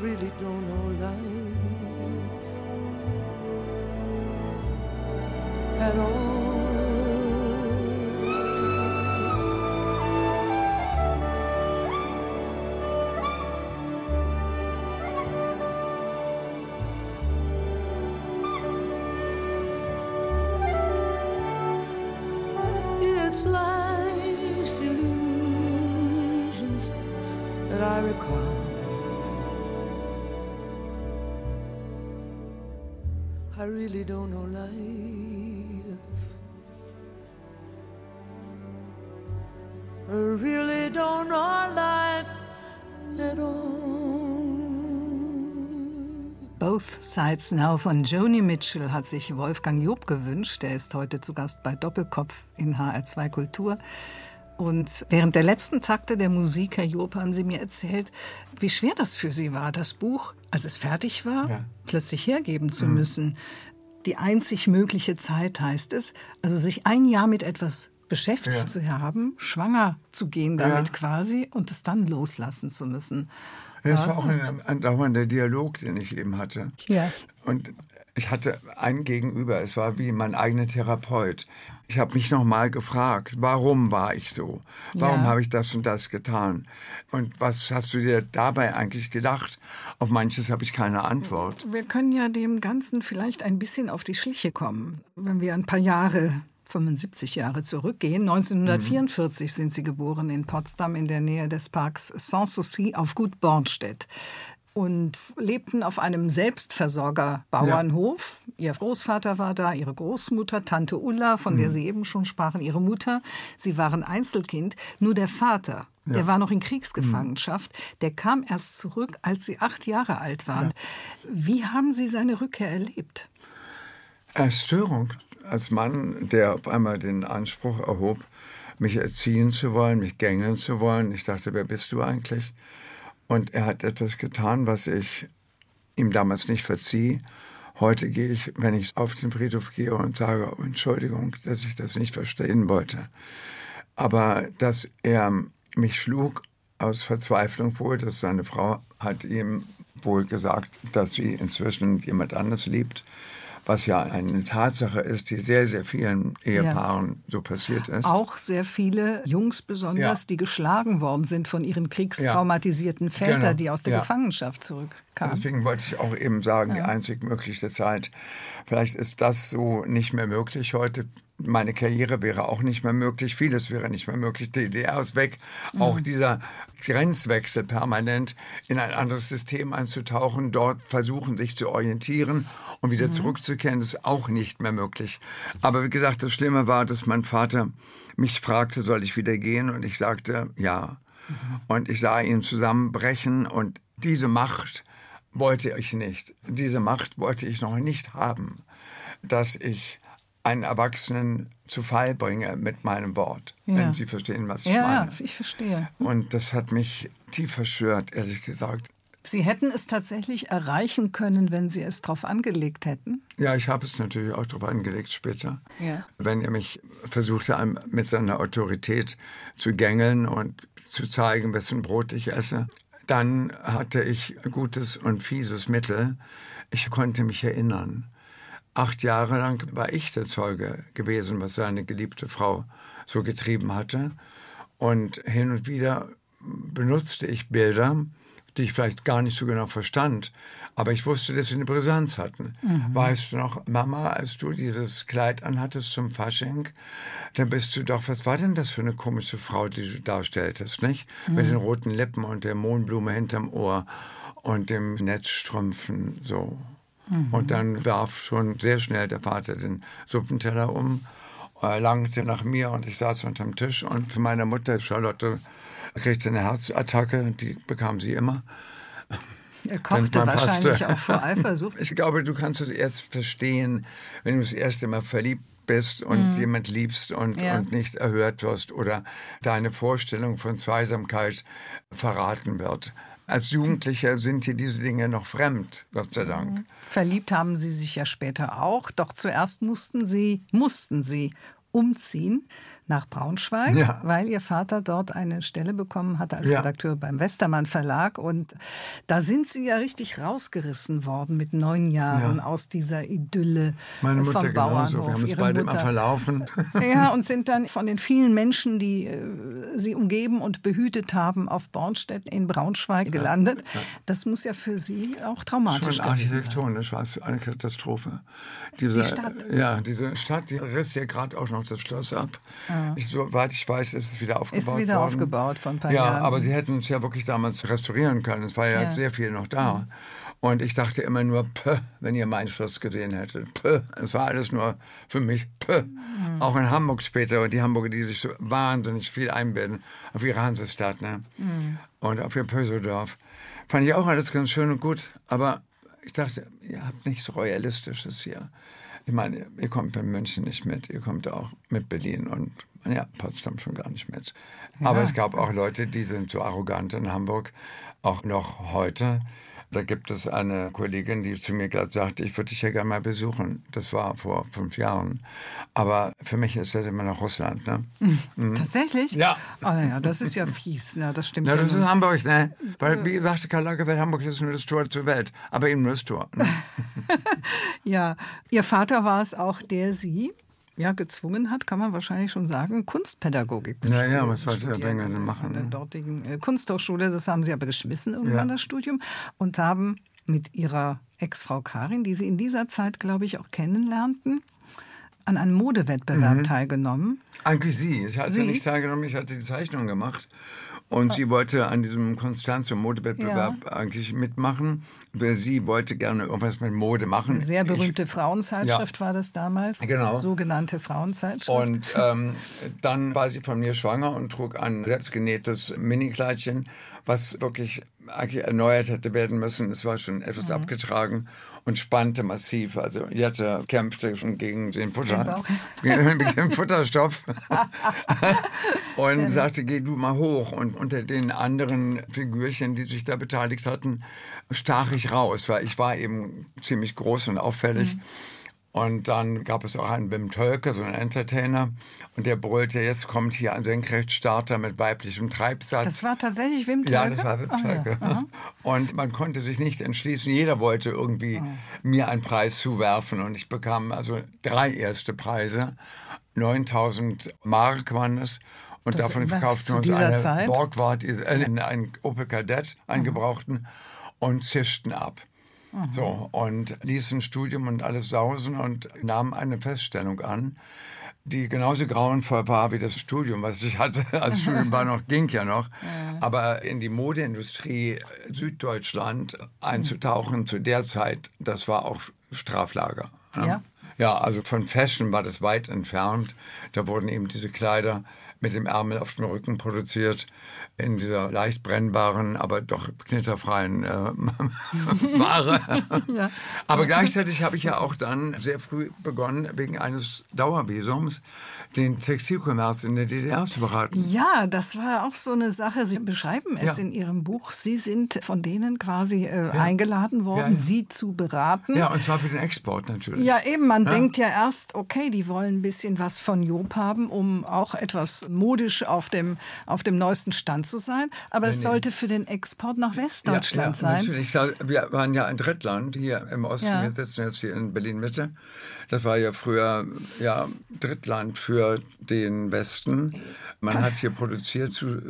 [SPEAKER 4] Really don't know life at all.
[SPEAKER 2] Sides Now von Joni Mitchell hat sich Wolfgang Job gewünscht. Der ist heute zu Gast bei Doppelkopf in HR2 Kultur. Und während der letzten Takte der Musik, Herr Job, haben Sie mir erzählt, wie schwer das für Sie war, das Buch, als es fertig war,
[SPEAKER 3] Ja.
[SPEAKER 2] plötzlich hergeben zu müssen. Die einzig mögliche Zeit heißt es, also sich ein Jahr mit etwas beschäftigt
[SPEAKER 3] Ja.
[SPEAKER 2] zu haben, schwanger zu gehen damit
[SPEAKER 3] Ja.
[SPEAKER 2] quasi und es dann loslassen zu müssen.
[SPEAKER 3] Das war auch ein, ein dauernder Dialog, den ich eben hatte.
[SPEAKER 2] Ja.
[SPEAKER 3] Und ich hatte einen Gegenüber, es war wie mein eigener Therapeut. Ich habe mich nochmal gefragt, warum war ich so? Warum
[SPEAKER 2] Ja.
[SPEAKER 3] habe ich das und das getan? Und was hast du dir dabei eigentlich gedacht? Auf manches habe ich keine Antwort.
[SPEAKER 2] Wir können ja dem Ganzen vielleicht ein bisschen auf die Schliche kommen, wenn wir ein paar Jahre 75 Jahre zurückgehen. 1944 sind Sie geboren in Potsdam in der Nähe des Parks Sanssouci auf Gut Bornstedt und lebten auf einem Selbstversorger-Bauernhof. Ihr Großvater war da, Ihre Großmutter, Tante Ulla, von der Sie eben schon sprachen, Ihre Mutter. Sie waren Einzelkind. Nur der Vater, der war noch in Kriegsgefangenschaft. Der kam erst zurück, als Sie acht Jahre alt waren. Wie haben Sie seine Rückkehr erlebt?
[SPEAKER 3] Erstörung. Als Mann, der auf einmal den Anspruch erhob, mich erziehen zu wollen, mich gängeln zu wollen. Ich dachte, wer bist du eigentlich? Und er hat etwas getan, was ich ihm damals nicht verzieh. Heute gehe ich, wenn ich auf den Friedhof gehe und sage, oh, Entschuldigung, dass ich das nicht verstehen wollte. Aber dass er mich schlug aus Verzweiflung wohl, dass seine Frau hat ihm wohl gesagt, dass sie inzwischen jemand anderes liebt, was ja eine Tatsache ist, die sehr, sehr vielen Ehepaaren so passiert ist.
[SPEAKER 2] Auch sehr viele Jungs besonders,
[SPEAKER 3] Ja.
[SPEAKER 2] die geschlagen worden sind von ihren kriegstraumatisierten Vätern,
[SPEAKER 3] Genau.
[SPEAKER 2] die aus der
[SPEAKER 3] Ja.
[SPEAKER 2] Gefangenschaft zurückkamen.
[SPEAKER 3] Deswegen wollte ich auch eben sagen, die einzig mögliche Zeit. Vielleicht ist das so nicht mehr möglich heute. Meine Karriere wäre auch nicht mehr möglich. Vieles wäre nicht mehr möglich. Die DDR ist weg. Auch dieser Grenzwechsel permanent in ein anderes System einzutauchen, dort versuchen, sich zu orientieren und wieder zurückzukehren, ist auch nicht mehr möglich. Aber wie gesagt, das Schlimme war, dass mein Vater mich fragte, soll ich wieder gehen? Und ich sagte, ja. Und ich sah ihn zusammenbrechen und diese Macht wollte ich nicht. Diese Macht wollte ich noch nicht haben, dass ich einen Erwachsenen zu Fall bringe mit meinem Wort.
[SPEAKER 2] Ja.
[SPEAKER 3] Wenn Sie verstehen, was ich
[SPEAKER 2] ja,
[SPEAKER 3] meine.
[SPEAKER 2] ja, ich verstehe.
[SPEAKER 3] Und das hat mich tief verstört, ehrlich gesagt.
[SPEAKER 2] Sie hätten es tatsächlich erreichen können, wenn Sie es drauf angelegt hätten.
[SPEAKER 3] Ja, ich habe es natürlich auch darauf angelegt später.
[SPEAKER 2] Ja.
[SPEAKER 3] Wenn er mich versuchte, mit seiner Autorität zu gängeln und zu zeigen, wessen Brot ich esse, dann hatte ich gutes und fieses Mittel. Ich konnte mich erinnern. Acht Jahre lang war ich der Zeuge gewesen, was seine geliebte Frau so getrieben hatte. Und hin und wieder benutzte ich Bilder, die ich vielleicht gar nicht so genau verstand, aber ich wusste, dass sie eine Brisanz hatten. Weißt du noch, Mama, als du dieses Kleid anhattest zum Fasching, dann bist du doch, was war denn das für eine komische Frau, die du darstelltest, nicht? Mit den roten Lippen und der Mohnblume hinterm Ohr und dem Netzstrümpfen, so. Und dann warf schon sehr schnell der Vater den Suppenteller um, äh, langte nach mir und ich saß unterm Tisch und meine Mutter, Charlotte, kriegte eine Herzattacke, die bekam sie immer.
[SPEAKER 2] Er kochte wahrscheinlich
[SPEAKER 3] passte.
[SPEAKER 2] auch vor Eifersucht.
[SPEAKER 3] Ich glaube, du kannst es erst verstehen, wenn du das erste Mal verliebt bist und jemand liebst und,
[SPEAKER 2] Mhm. Ja.
[SPEAKER 3] und nicht erhört wirst oder deine Vorstellung von Zweisamkeit verraten wird. Als Jugendlicher sind dir diese Dinge noch fremd, Gott sei Dank.
[SPEAKER 2] Verliebt haben Sie sich ja später auch, doch zuerst mussten Sie, mussten Sie umziehen nach Braunschweig,
[SPEAKER 3] Ja.
[SPEAKER 2] weil Ihr Vater dort eine Stelle bekommen hatte als
[SPEAKER 3] Ja.
[SPEAKER 2] Redakteur beim Westermann Verlag. Und da sind Sie ja richtig rausgerissen worden mit neun Jahren
[SPEAKER 3] Ja.
[SPEAKER 2] aus dieser Idylle
[SPEAKER 3] Meine Mutter
[SPEAKER 2] vom
[SPEAKER 3] genauso.
[SPEAKER 2] Bauernhof.
[SPEAKER 3] Wir haben uns
[SPEAKER 2] Ihre
[SPEAKER 3] beide immer verlaufen.
[SPEAKER 2] Ja, und sind dann von den vielen Menschen, die äh, sie umgeben und behütet haben, auf Bornstedt in Braunschweig gelandet. Das muss ja für Sie auch traumatisch
[SPEAKER 3] Schon architektonisch war es eine Katastrophe. Diese,
[SPEAKER 2] Die Stadt?
[SPEAKER 3] Ja, diese Stadt, die riss ja gerade auch noch das Schloss ab. Ich, soweit ich weiß, ist es wieder aufgebaut
[SPEAKER 2] Ah. Ist wieder
[SPEAKER 3] worden.
[SPEAKER 2] aufgebaut vor ein paar
[SPEAKER 3] ja,
[SPEAKER 2] Jahren.
[SPEAKER 3] aber sie hätten es ja wirklich damals restaurieren können. Es war ja,
[SPEAKER 2] Ja.
[SPEAKER 3] sehr viel noch da. Und ich dachte immer nur, wenn ihr mein Schloss gesehen hättet. Pö. Es war alles nur für mich.
[SPEAKER 2] Mhm.
[SPEAKER 3] Auch in Hamburg später. Und die Hamburger, die sich so wahnsinnig viel einbilden auf ihre Hansestadt ne?
[SPEAKER 2] Mhm.
[SPEAKER 3] und auf ihr Pöseldorf. Fand ich auch alles ganz schön und gut. Aber ich dachte, ihr habt nichts Royalistisches hier. Ich meine, ihr kommt mit München nicht mit, ihr kommt auch mit Berlin und ja, Potsdam schon gar nicht mit. Aber es gab auch Leute, die sind so arrogant in Hamburg, auch noch heute, Da gibt es eine Kollegin, die zu mir gerade sagte, ich würde dich ja gerne mal besuchen. Das war vor fünf Jahren. Aber für mich ist das immer noch Russland. Ne?
[SPEAKER 2] Mhm. Tatsächlich?
[SPEAKER 3] Ja.
[SPEAKER 2] Oh, ja, das ist ja fies. Ja, das stimmt.
[SPEAKER 3] Ja,
[SPEAKER 2] ja
[SPEAKER 3] das ist. Hamburg, ne? Weil, wie gesagt, Karl Lagerfeld, Hamburg ist nur das Tor zur Welt. Aber eben nur das Tor. Ne?
[SPEAKER 2] ja, Ihr Vater war es auch, der Sie ja, gezwungen hat, kann man wahrscheinlich schon sagen, Kunstpädagogik zu
[SPEAKER 3] Ja, ja,
[SPEAKER 2] studieren-
[SPEAKER 3] was sollte der
[SPEAKER 2] studieren
[SPEAKER 3] Bengel denn
[SPEAKER 2] an-
[SPEAKER 3] machen,
[SPEAKER 2] An der dortigen äh, Kunsthochschule. Das haben Sie aber geschmissen irgendwann,
[SPEAKER 3] Ja.
[SPEAKER 2] das Studium. Und haben mit Ihrer Ex-Frau Karin, die Sie in dieser Zeit, glaube ich, auch kennenlernten, an einem Modewettbewerb teilgenommen.
[SPEAKER 3] Eigentlich sie. Ich hatte
[SPEAKER 2] Sie?
[SPEAKER 3] nicht teilgenommen, ich hatte die Zeichnung gemacht. Und sie wollte an diesem Konstanz- und Modewettbewerb eigentlich mitmachen. Weil Sie wollte gerne irgendwas mit Mode machen.
[SPEAKER 2] Eine sehr
[SPEAKER 3] Ich-
[SPEAKER 2] berühmte Frauenzeitschrift war das damals.
[SPEAKER 3] Genau.
[SPEAKER 2] Sogenannte Frauenzeitschrift.
[SPEAKER 3] Und ähm, dann war sie von mir schwanger und trug ein selbstgenähtes Mini-Kleidchen, was wirklich eigentlich erneuert hätte werden müssen. Es war schon etwas abgetragen und spannte massiv. Also Jette kämpfte schon gegen den Futter, gegen den Futterstoff und sagte, geh du mal hoch. Und unter den anderen Figürchen, die sich da beteiligt hatten, stach ich raus, weil ich war eben ziemlich groß und auffällig. Und dann gab es auch einen Wim Tölke, so einen Entertainer, und der brüllte, jetzt kommt hier ein Senkrechtstarter mit weiblichem Treibsatz.
[SPEAKER 2] das war tatsächlich Wim Tölke?
[SPEAKER 3] Ja, das war Wim
[SPEAKER 2] ja,
[SPEAKER 3] Tölke.
[SPEAKER 2] aha.
[SPEAKER 3] Und man konnte sich nicht entschließen. Jeder wollte irgendwie mir einen Preis zuwerfen. Und ich bekam also drei erste Preise. 9000 Mark waren es. Und
[SPEAKER 2] Das
[SPEAKER 3] davon verkauften uns eine
[SPEAKER 2] Zeit?
[SPEAKER 3] Borgward, äh, einen Opel Kadett, einen gebrauchten, und zischten ab. So, und ließen Studium und alles sausen und nahmen eine Feststellung an, die genauso grauenvoll war wie das Studium, was ich hatte. Als Studium war noch, ging ja noch. Aber in die Modeindustrie Süddeutschland einzutauchen zu der Zeit, das war auch Straflager.
[SPEAKER 2] Ja.
[SPEAKER 3] Ja, also von Fashion war das weit entfernt. Da wurden eben diese Kleider mit dem Ärmel auf dem Rücken produziert, in dieser leicht brennbaren, aber doch knitterfreien äh, Ware. Aber gleichzeitig habe ich ja auch dann sehr früh begonnen, wegen eines Dauervisums, den Textilkommerz in der DDR zu beraten.
[SPEAKER 2] Ja, das war auch so eine Sache. Sie beschreiben es
[SPEAKER 3] Ja.
[SPEAKER 2] in Ihrem Buch. Sie sind von denen quasi äh, eingeladen worden,
[SPEAKER 3] Ja.
[SPEAKER 2] Sie zu beraten.
[SPEAKER 3] Ja, und zwar für den Export natürlich.
[SPEAKER 2] Ja, eben, man denkt ja erst, okay, die wollen ein bisschen was von Job haben, um auch etwas modisch auf dem, auf dem neuesten Stand zu sein. Aber es sollte für den Export nach Westdeutschland
[SPEAKER 3] ja,
[SPEAKER 2] sein.
[SPEAKER 3] Natürlich. Klar, Wir waren ja ein Drittland hier im Osten.
[SPEAKER 2] Ja.
[SPEAKER 3] Wir sitzen jetzt hier in Berlin-Mitte. Das war ja früher ja, Drittland für den Westen. Man hat hier produziert zu äh,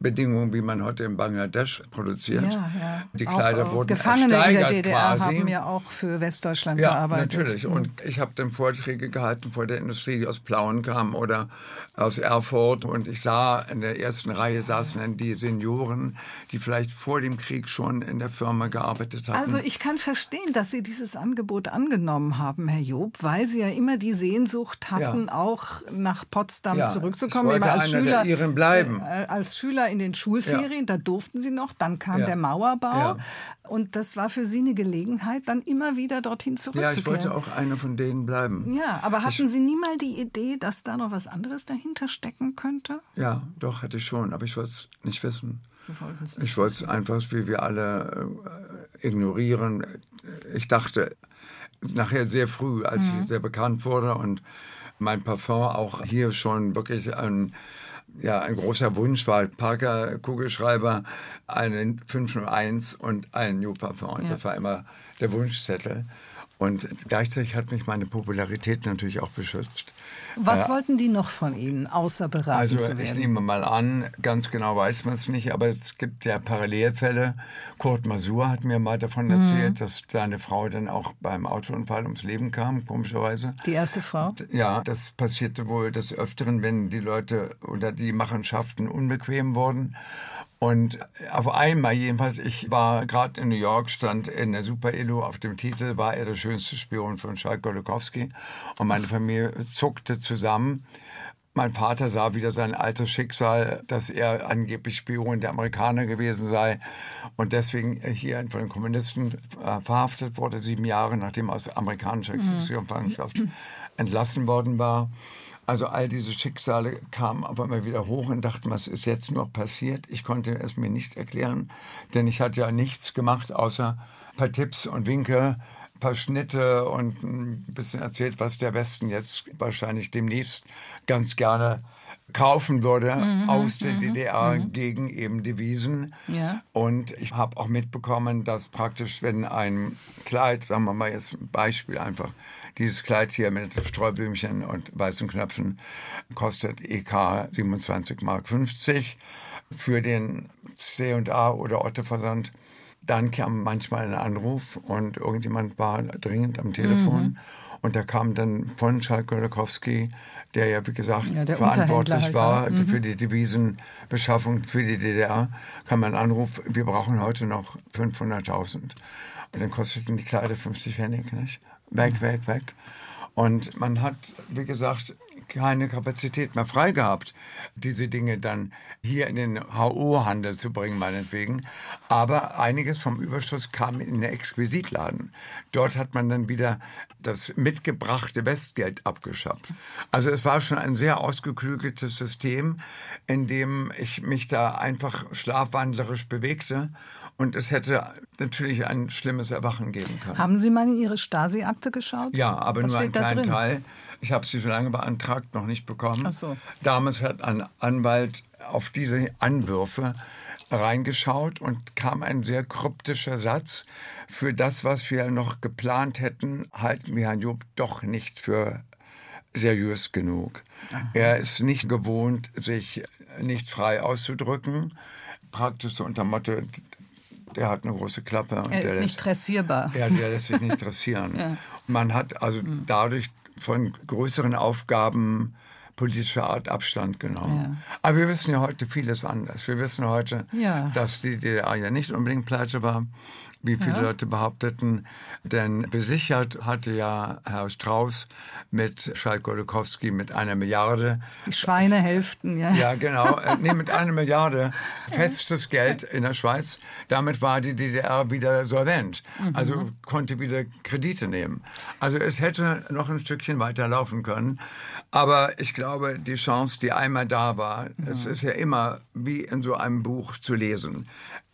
[SPEAKER 3] Bedingungen, wie man heute in Bangladesch produziert.
[SPEAKER 2] Ja, ja.
[SPEAKER 3] Die
[SPEAKER 2] Auch,
[SPEAKER 3] Kleider
[SPEAKER 2] äh,
[SPEAKER 3] wurden
[SPEAKER 2] Gefangene in der DDR
[SPEAKER 3] quasi.
[SPEAKER 2] haben ja auch für Westdeutschland
[SPEAKER 3] Ja,
[SPEAKER 2] gearbeitet.
[SPEAKER 3] natürlich. Und ich habe dann Vorträge gehalten vor der Industrie, die aus Plauen kam oder aus Erfurt. Und ich sah, in der ersten Reihe saßen dann die Senioren, die vielleicht vor dem Krieg schon in der Firma gearbeitet hatten.
[SPEAKER 2] Also ich kann verstehen, dass Sie dieses Angebot angenommen haben, Herr Job, weil Sie ja immer die Sehnsucht hatten,
[SPEAKER 3] Ja.
[SPEAKER 2] auch nach Potsdam
[SPEAKER 3] Ja,
[SPEAKER 2] zurückzukommen.
[SPEAKER 3] ich wollte
[SPEAKER 2] als
[SPEAKER 3] einer
[SPEAKER 2] Schüler,
[SPEAKER 3] Iren bleiben.
[SPEAKER 2] Äh, als Schüler in den Schulferien, da durften Sie noch. Dann kam
[SPEAKER 3] Ja.
[SPEAKER 2] der Mauerbau
[SPEAKER 3] Ja.
[SPEAKER 2] und das war für Sie eine Gelegenheit, dann immer wieder dorthin
[SPEAKER 3] ja,
[SPEAKER 2] zurückzukehren.
[SPEAKER 3] ich wollte auch einer von denen bleiben.
[SPEAKER 2] Ja, aber hatten Sie nie mal die Idee, dass da noch was anderes dahinter stecken könnte?
[SPEAKER 3] Ja, doch, hatte ich schon, aber ich wollte es nicht wissen.
[SPEAKER 2] Nicht
[SPEAKER 3] Ich wollte es einfach, wie wir alle, äh, ignorieren. Ich dachte nachher sehr früh, als
[SPEAKER 2] Mhm.
[SPEAKER 3] ich sehr bekannt wurde und mein Parfum auch hier schon wirklich ein, ja, ein großer Wunsch war. Parker Kugelschreiber, einen 501 und ein New Parfum.
[SPEAKER 2] Ja.
[SPEAKER 3] Das war immer der Wunschzettel. Und gleichzeitig hat mich meine Popularität natürlich auch beschützt.
[SPEAKER 2] Was wollten die noch von Ihnen, außer beraten
[SPEAKER 3] Also
[SPEAKER 2] zu
[SPEAKER 3] ich
[SPEAKER 2] werden?
[SPEAKER 3] nehme mal an, ganz genau weiß man es nicht, aber es gibt ja Parallelfälle. Kurt Masur hat mir mal davon
[SPEAKER 2] Mhm.
[SPEAKER 3] erzählt, dass seine Frau dann auch beim Autounfall ums Leben kam, komischerweise.
[SPEAKER 2] die erste Frau?
[SPEAKER 3] Ja, das passierte wohl des Öfteren, wenn die Leute oder die Machenschaften unbequem wurden. Und auf einmal jedenfalls, ich war gerade in New York, stand in der Super Elo auf dem Titel, war er der schönste Spion von Charles Golokowski. Und meine Familie zuckte zusammen. Mein Vater sah wieder sein altes Schicksal, dass er angeblich Spion der Amerikaner gewesen sei und deswegen hier von den Kommunisten äh, verhaftet wurde, sieben Jahre nachdem er aus amerikanischer Kriegsgefangenschaft entlassen worden war. Also all diese Schicksale kamen aber immer wieder hoch und dachten, was ist jetzt noch passiert? Ich konnte es mir nicht erklären, denn ich hatte ja nichts gemacht, außer ein paar Tipps und Winke, ein paar Schnitte und ein bisschen erzählt, was der Westen jetzt wahrscheinlich demnächst ganz gerne kaufen würde
[SPEAKER 2] Mhm,
[SPEAKER 3] aus der DDR gegen eben Devisen.
[SPEAKER 2] Ja.
[SPEAKER 3] Und ich habe auch mitbekommen, dass praktisch, wenn ein Kleid, sagen wir mal jetzt ein Beispiel einfach, dieses Kleid hier mit Streublümchen und weißen Knöpfen kostet EK 27 Mark 50 für den C&A oder Otto-Versand. Dann kam manchmal ein Anruf und irgendjemand war dringend am Telefon.
[SPEAKER 2] Mhm.
[SPEAKER 3] Und da kam dann von Schalk Golokowski, der ja, wie gesagt,
[SPEAKER 2] Ja,
[SPEAKER 3] verantwortlich
[SPEAKER 2] halt
[SPEAKER 3] war
[SPEAKER 2] war. Mhm.
[SPEAKER 3] für die Devisenbeschaffung für die DDR, kam ein Anruf, wir brauchen heute noch 500.000. Und dann kosteten die Kleider 50 Pfennig, nicht? Weg, weg, weg. Und man hat, wie gesagt, keine Kapazität mehr frei gehabt, diese Dinge dann hier in den HO-Handel zu bringen, meinetwegen. Aber einiges vom Überschuss kam in den Exquisitladen. Dort hat man dann wieder das mitgebrachte Westgeld abgeschafft. Also es war schon ein sehr ausgeklügeltes System, in dem ich mich da einfach schlafwandlerisch bewegte. Und es hätte natürlich ein schlimmes Erwachen geben können.
[SPEAKER 2] Haben Sie mal in Ihre Stasi-Akte geschaut?
[SPEAKER 3] Ja, aber
[SPEAKER 2] Was
[SPEAKER 3] nur einen kleinen
[SPEAKER 2] drin?
[SPEAKER 3] Teil. Ich habe sie so lange beantragt, noch nicht bekommen.
[SPEAKER 2] Ach so.
[SPEAKER 3] Damals hat ein Anwalt auf diese Anwürfe reingeschaut und kam ein sehr kryptischer Satz. Für das, was wir noch geplant hätten, halten wir Herrn Job doch nicht für seriös genug. Er ist nicht gewohnt, sich nicht frei auszudrücken. Praktisch so unter Motto, der hat eine große Klappe. und
[SPEAKER 2] Er
[SPEAKER 3] der
[SPEAKER 2] ist
[SPEAKER 3] lässt-
[SPEAKER 2] nicht dressierbar.
[SPEAKER 3] ja, der lässt sich nicht dressieren. Man hat also
[SPEAKER 2] Hm.
[SPEAKER 3] dadurch von größeren Aufgaben politischer Art Abstand genommen. Aber wir wissen ja heute vieles anders. Wir wissen heute,
[SPEAKER 2] Ja.
[SPEAKER 3] dass die DDR ja nicht unbedingt pleite war, wie viele Leute behaupteten. Denn besichert hatte ja Herr Strauß mit Schalk-Golokowski mit einer Milliarde
[SPEAKER 2] Die Schweinehälften, ja.
[SPEAKER 3] ja, genau. Äh, nee, mit einer Milliarde festes Geld in der Schweiz. Damit war die DDR wieder solvent. Also konnte wieder Kredite nehmen. Also es hätte noch ein Stückchen weiter laufen können. Aber ich glaube, die Chance, die einmal da war, es ist ja immer wie in so einem Buch zu lesen.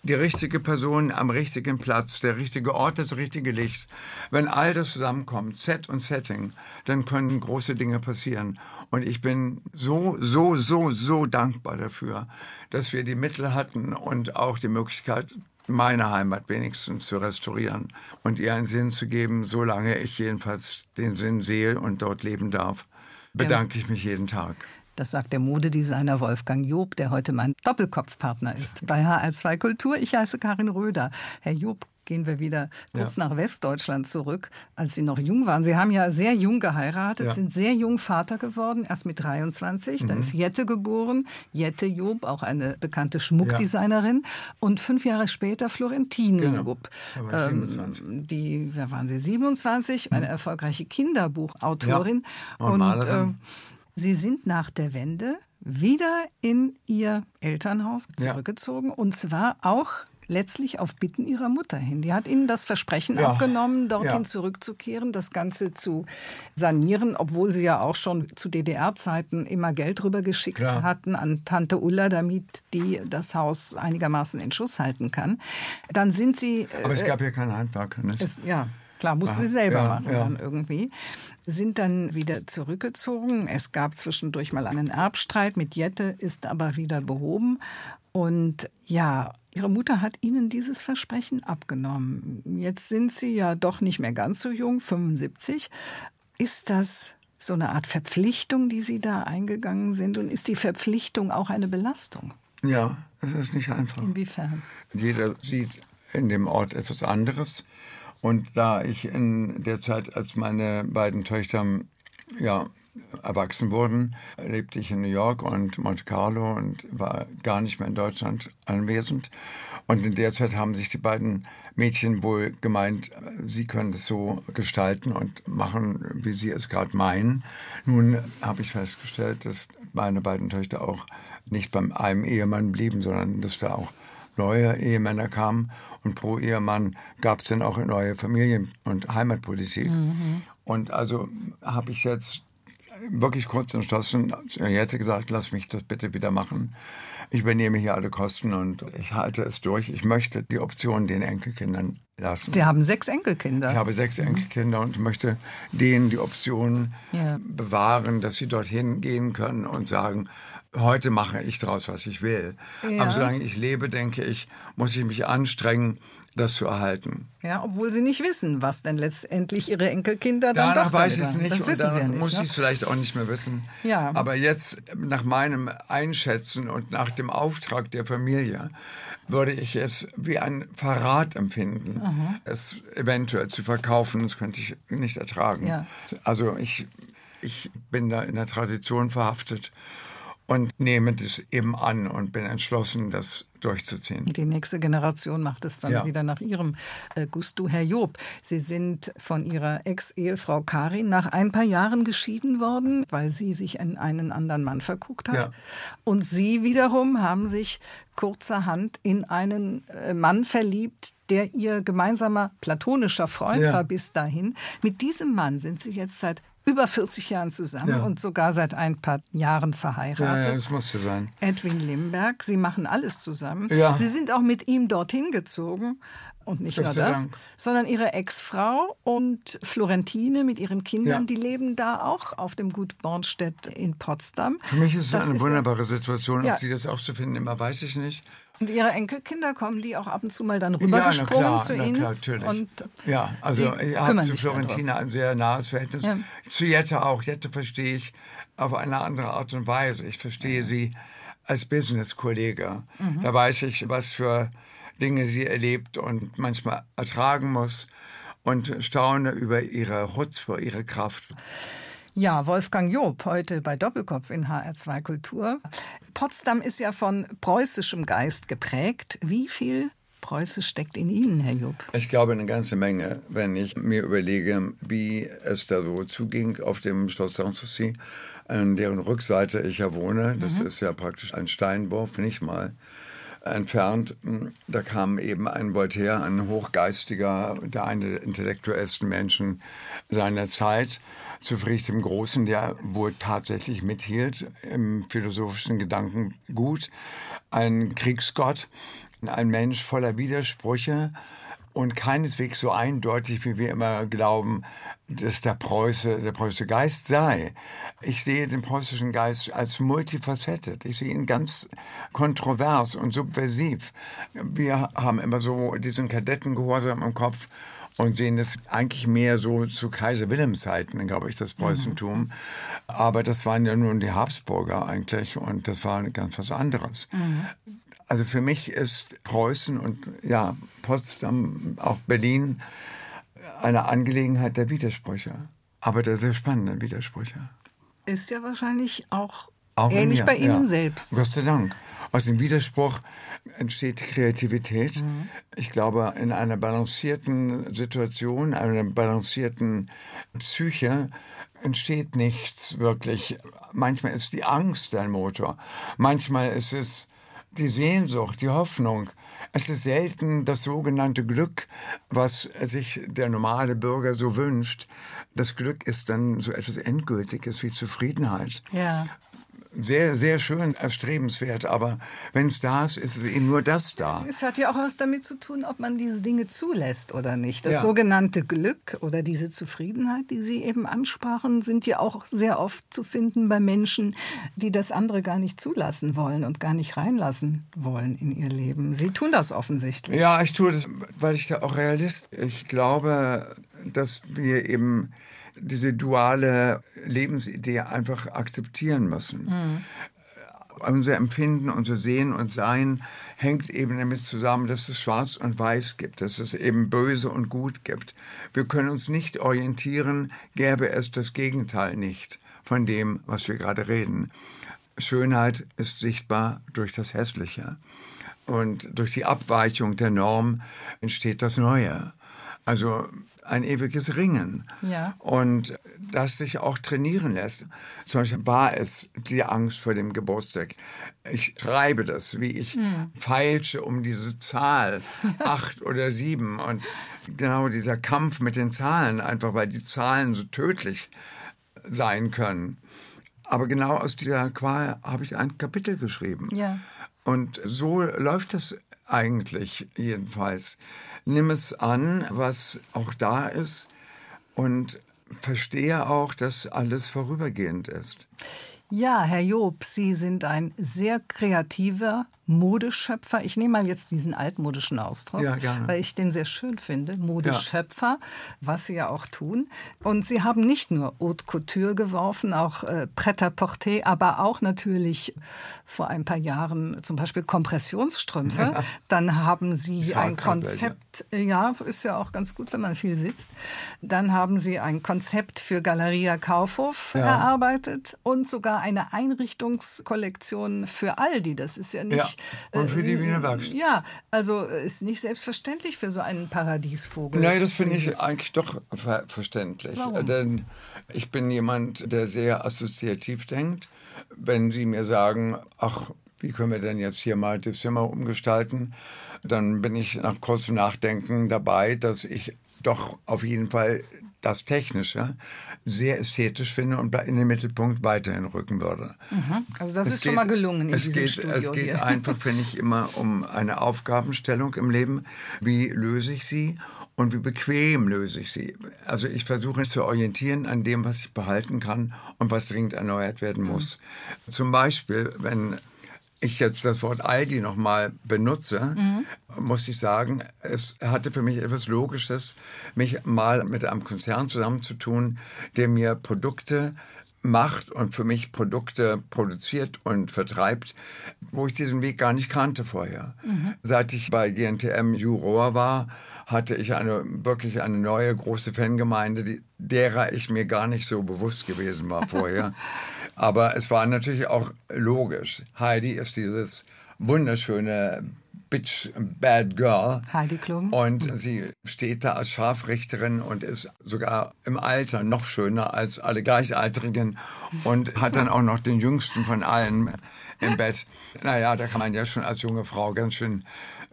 [SPEAKER 3] Die richtige Person am richtigen Platz, der richtige Ort, das richtige Licht. Wenn all das zusammenkommt, Set und Setting, dann können große Dinge passieren. Und ich bin so, so, so, so dankbar dafür, dass wir die Mittel hatten und auch die Möglichkeit, meine Heimat wenigstens zu restaurieren und ihr einen Sinn zu geben, solange ich jedenfalls den Sinn sehe und dort leben darf. Bedanke ich mich jeden Tag.
[SPEAKER 2] Das sagt der Modedesigner Wolfgang Job, der heute mein Doppelkopfpartner ist bei HR2 Kultur. Ich heiße Karin Röder. Herr Job, gehen wir wieder kurz nach Westdeutschland zurück, als Sie noch jung waren. Sie haben ja sehr jung geheiratet,
[SPEAKER 3] Ja. Mhm.
[SPEAKER 2] sind sehr jung Vater geworden, erst mit 23. Da ist Jette geboren. Jette Job, auch eine bekannte Schmuckdesignerin. Und fünf Jahre später Florentine
[SPEAKER 3] Genau.
[SPEAKER 2] Job.
[SPEAKER 3] Da 27.
[SPEAKER 2] die, da waren Sie 27, eine erfolgreiche Kinderbuchautorin.
[SPEAKER 3] Ja. Und Malerin.
[SPEAKER 2] ähm, Sie sind nach der Wende wieder in Ihr Elternhaus
[SPEAKER 3] Ja.
[SPEAKER 2] zurückgezogen und zwar auch letztlich auf Bitten Ihrer Mutter hin. Die hat Ihnen das Versprechen
[SPEAKER 3] Ja.
[SPEAKER 2] abgenommen, dorthin
[SPEAKER 3] Ja.
[SPEAKER 2] zurückzukehren, das Ganze zu sanieren, obwohl Sie ja auch schon zu DDR-Zeiten immer Geld rübergeschickt
[SPEAKER 3] Klar.
[SPEAKER 2] hatten an Tante Ulla, damit die das Haus einigermaßen in Schuss halten kann. Dann sind Sie... äh,
[SPEAKER 3] Aber es gab ja keine Handwerker, nicht?
[SPEAKER 2] es, ja, klar, mussten
[SPEAKER 3] Ja,
[SPEAKER 2] sie selber
[SPEAKER 3] ja,
[SPEAKER 2] machen
[SPEAKER 3] ja.
[SPEAKER 2] dann irgendwie. Sind dann wieder zurückgezogen. Es gab zwischendurch mal einen Erbstreit mit Jette, ist aber wieder behoben. Und ja, ihre Mutter hat ihnen dieses Versprechen abgenommen. Jetzt sind sie ja doch nicht mehr ganz so jung, 75. Ist das so eine Art Verpflichtung, die Sie da eingegangen sind? Und ist die Verpflichtung auch eine Belastung?
[SPEAKER 3] ja, es ist nicht einfach.
[SPEAKER 2] Inwiefern?
[SPEAKER 3] Jeder sieht in dem Ort etwas anderes. Und da ich in der Zeit, als meine beiden Töchter ja, erwachsen wurden, lebte ich in New York und Monte Carlo und war gar nicht mehr in Deutschland anwesend. Und in der Zeit haben sich die beiden Mädchen wohl gemeint, sie können das so gestalten und machen, wie sie es gerade meinen. Nun habe ich festgestellt, dass meine beiden Töchter auch nicht beim einem Ehemann blieben, sondern dass da auch neue Ehemänner kamen. Und pro Ehemann gab es dann auch neue Familien- und Heimatpolitik. Und also habe ich jetzt wirklich kurz entschlossen, jetzt gesagt, lass mich das bitte wieder machen. Ich übernehme hier alle Kosten und ich halte es durch. Ich möchte die Option den Enkelkindern lassen.
[SPEAKER 2] Sie haben sechs Enkelkinder.
[SPEAKER 3] Ich habe sechs Enkelkinder und möchte denen die Option
[SPEAKER 2] Ja.
[SPEAKER 3] bewahren, dass sie dorthin gehen können und sagen, heute mache ich daraus, was ich will.
[SPEAKER 2] Ja.
[SPEAKER 3] Aber solange ich lebe, denke ich, muss ich mich anstrengen, das zu erhalten.
[SPEAKER 2] Ja, obwohl Sie nicht wissen, was denn letztendlich Ihre Enkelkinder dann
[SPEAKER 3] Danach
[SPEAKER 2] doch
[SPEAKER 3] weiß ich es nicht
[SPEAKER 2] Das
[SPEAKER 3] und
[SPEAKER 2] wissen
[SPEAKER 3] danach
[SPEAKER 2] Sie ja nicht.
[SPEAKER 3] muss
[SPEAKER 2] ne?
[SPEAKER 3] ich es vielleicht auch nicht mehr wissen.
[SPEAKER 2] Ja.
[SPEAKER 3] Aber jetzt, nach meinem Einschätzen und nach dem Auftrag der Familie, würde ich es wie ein Verrat empfinden, es eventuell zu verkaufen. Das könnte ich nicht ertragen.
[SPEAKER 2] Ja.
[SPEAKER 3] Also ich, ich bin da in der Tradition verhaftet und nehme das eben an und bin entschlossen, das durchzuziehen.
[SPEAKER 2] Die nächste Generation macht es dann
[SPEAKER 3] Ja.
[SPEAKER 2] wieder nach ihrem äh, Gusto. Herr Job, Sie sind von Ihrer Ex-Ehefrau Karin nach ein paar Jahren geschieden worden, weil sie sich in einen anderen Mann verguckt hat.
[SPEAKER 3] Ja.
[SPEAKER 2] Und Sie wiederum haben sich kurzerhand in einen äh, Mann verliebt, der Ihr gemeinsamer platonischer Freund
[SPEAKER 3] Ja.
[SPEAKER 2] war bis dahin. Mit diesem Mann sind Sie jetzt seit über 40 Jahren zusammen
[SPEAKER 3] Ja.
[SPEAKER 2] und sogar seit ein paar Jahren
[SPEAKER 3] Ja,
[SPEAKER 2] verheiratet.
[SPEAKER 3] ja, das musste sein.
[SPEAKER 2] Edwin Limberg. Sie machen alles zusammen.
[SPEAKER 3] Ja.
[SPEAKER 2] Sie sind auch mit ihm dorthin gezogen. Und nicht nur das,
[SPEAKER 3] Dank.
[SPEAKER 2] sondern ihre Ex-Frau und Florentine mit ihren Kindern,
[SPEAKER 3] Ja.
[SPEAKER 2] die leben da auch auf dem Gut Bornstedt in Potsdam.
[SPEAKER 3] Für mich ist es
[SPEAKER 2] Das
[SPEAKER 3] eine
[SPEAKER 2] ja-
[SPEAKER 3] wunderbare Situation.
[SPEAKER 2] Ja.
[SPEAKER 3] Ob die das auch zu finden immer, weiß ich nicht.
[SPEAKER 2] Und ihre Enkelkinder kommen die auch ab und zu mal dann
[SPEAKER 3] Ja, na
[SPEAKER 2] rübergesprungen
[SPEAKER 3] klar,
[SPEAKER 2] zu
[SPEAKER 3] na
[SPEAKER 2] ihnen.
[SPEAKER 3] klar, natürlich.
[SPEAKER 2] Und
[SPEAKER 3] ja, also ich habe zu. Florentina ein sehr nahes Verhältnis.
[SPEAKER 2] Ja.
[SPEAKER 3] Zu Jette auch. Jette verstehe ich auf eine andere Art und Weise. Ich verstehe sie als Business-Kollege.
[SPEAKER 2] Mhm.
[SPEAKER 3] Da weiß ich, was für Dinge sie erlebt und manchmal ertragen muss und staune über ihre Chutzpe, ihre Kraft.
[SPEAKER 2] Ja, Wolfgang Job, heute bei Doppelkopf in HR2 Kultur. Potsdam ist ja von preußischem Geist geprägt. Wie viel Preußisch steckt in Ihnen, Herr Job?
[SPEAKER 3] Ich glaube eine ganze Menge, wenn ich mir überlege, wie es da so zuging auf dem Schloss Sanssouci, an deren Rückseite ich ja wohne. Das ist ja praktisch ein Steinwurf, nicht mal entfernt. Da kam eben ein Voltaire, ein hochgeistiger, der eine der intellektuellsten Menschen seiner Zeit, zu Friedrich dem Großen, der wohl tatsächlich mithielt im philosophischen Gedankengut. Ein Kriegsgott, ein Mensch voller Widersprüche und keineswegs so eindeutig, wie wir immer glauben, dass der Preuße, der preußische Geist sei. Ich sehe den preußischen Geist als multifacettet. Ich sehe ihn ganz kontrovers und subversiv. Wir haben immer so diesen Kadettengehorsam im Kopf und sehen das eigentlich mehr so zu Kaiser Wilhelms Zeiten, glaube ich, das Preußentum. Aber das waren ja nun die Habsburger eigentlich und das war ganz was anderes. Also für mich ist Preußen und ja, Potsdam, auch Berlin eine Angelegenheit der Widersprüche. Aber der sehr spannenden Widersprüche.
[SPEAKER 2] Ist ja wahrscheinlich auch,
[SPEAKER 3] Auch
[SPEAKER 2] ähnlich
[SPEAKER 3] mir,
[SPEAKER 2] bei Ihnen
[SPEAKER 3] ja.
[SPEAKER 2] selbst.
[SPEAKER 3] Gott sei Dank. Aus dem Widerspruch entsteht Kreativität. Ich glaube, in einer balancierten Situation, einer balancierten Psyche entsteht nichts wirklich. Manchmal ist die Angst ein Motor. Manchmal ist es die Sehnsucht, die Hoffnung. Es ist selten das sogenannte Glück, was sich der normale Bürger so wünscht. Das Glück ist dann so etwas Endgültiges wie Zufriedenheit
[SPEAKER 2] Ja.
[SPEAKER 3] Sehr, sehr schön, erstrebenswert, aber wenn es da ist, ist es eben nur das da.
[SPEAKER 2] Es hat ja auch was damit zu tun, ob man diese Dinge zulässt oder nicht. Das
[SPEAKER 3] Ja.
[SPEAKER 2] sogenannte Glück oder diese Zufriedenheit, die Sie eben ansprachen, sind ja auch sehr oft zu finden bei Menschen, die das andere gar nicht zulassen wollen und gar nicht reinlassen wollen in ihr Leben. Sie tun das offensichtlich.
[SPEAKER 3] Ja, ich tue das, weil ich da auch Realist. Ich glaube, dass wir eben diese duale Lebensidee einfach akzeptieren müssen. Unser Empfinden, unser Sehen und Sein hängt eben damit zusammen, dass es Schwarz und Weiß gibt, dass es eben Böse und Gut gibt. Wir können uns nicht orientieren, gäbe es das Gegenteil nicht von dem, was wir gerade reden. Schönheit ist sichtbar durch das Hässliche. Und durch die Abweichung der Norm entsteht das Neue. Also ein ewiges Ringen.
[SPEAKER 2] Ja.
[SPEAKER 3] Und das sich auch trainieren lässt. Zum Beispiel war es die Angst vor dem Geburtstag. Ich schreibe das, wie ich feilsche um diese Zahl, acht oder sieben. Und genau dieser Kampf mit den Zahlen, einfach weil die Zahlen so tödlich sein können. Aber genau aus dieser Qual habe ich ein Kapitel geschrieben.
[SPEAKER 2] Ja.
[SPEAKER 3] Und so läuft das eigentlich jedenfalls. Nimm es an, was auch da ist und verstehe auch, dass alles vorübergehend ist.
[SPEAKER 2] Ja, Herr Job, Sie sind ein sehr kreativer Modeschöpfer. Ich nehme mal jetzt diesen altmodischen Ausdruck,
[SPEAKER 3] Ja,
[SPEAKER 2] weil ich den sehr schön finde. Modeschöpfer, was Sie ja auch tun. Und Sie haben nicht nur Haute Couture geworfen, auch äh, Pret-à-Porter, aber auch natürlich vor ein paar Jahren zum Beispiel Kompressionsstrümpfe. Dann haben Sie ein Konzept, ja, ist ja auch ganz gut, wenn man viel sitzt. Dann haben Sie ein Konzept für Galeria Kaufhof
[SPEAKER 3] Ja.
[SPEAKER 2] erarbeitet und sogar eine Einrichtungskollektion für Aldi. Das ist ja nicht.
[SPEAKER 3] Und für die Wiener Werkstatt.
[SPEAKER 2] Ja, also äh, ist nicht selbstverständlich für so einen Paradiesvogel.
[SPEAKER 3] Nein, das finde ich eigentlich doch ver verständlich.
[SPEAKER 2] Warum?
[SPEAKER 3] Denn ich bin jemand, der sehr assoziativ denkt. Wenn Sie mir sagen, ach, wie können wir denn jetzt hier mal das Zimmer umgestalten, dann bin ich nach kurzem Nachdenken dabei, dass ich doch auf jeden Fall das Technische sehr ästhetisch finde und in den Mittelpunkt weiterhin rücken würde.
[SPEAKER 2] Also das
[SPEAKER 3] Es
[SPEAKER 2] ist schon mal gelungen in
[SPEAKER 3] es
[SPEAKER 2] diesem
[SPEAKER 3] geht,
[SPEAKER 2] Studio
[SPEAKER 3] Es geht
[SPEAKER 2] hier.
[SPEAKER 3] einfach, finde ich, immer um eine Aufgabenstellung im Leben. Wie löse ich sie und wie bequem löse ich sie? Also ich versuche mich zu orientieren an dem, was ich behalten kann und was dringend erneuert werden muss. Zum Beispiel, wenn ich jetzt das Wort Aldi nochmal benutze, muss ich sagen, es hatte für mich etwas Logisches, mich mal mit einem Konzern zusammenzutun, der mir Produkte macht und für mich Produkte produziert und vertreibt, wo ich diesen Weg gar nicht kannte vorher. Seit ich bei GNTM Juror war, hatte ich eine wirklich eine neue große Fangemeinde, die, derer ich mir gar nicht so bewusst gewesen war vorher. Aber es war natürlich auch logisch. Heidi ist dieses wunderschöne Bitch Bad Girl.
[SPEAKER 2] Heidi Klum.
[SPEAKER 3] Und sie steht da als Scharfrichterin und ist sogar im Alter noch schöner als alle Gleichaltrigen und hat dann auch noch den jüngsten von allen im Bett. Naja, da kann man ja schon als junge Frau ganz schön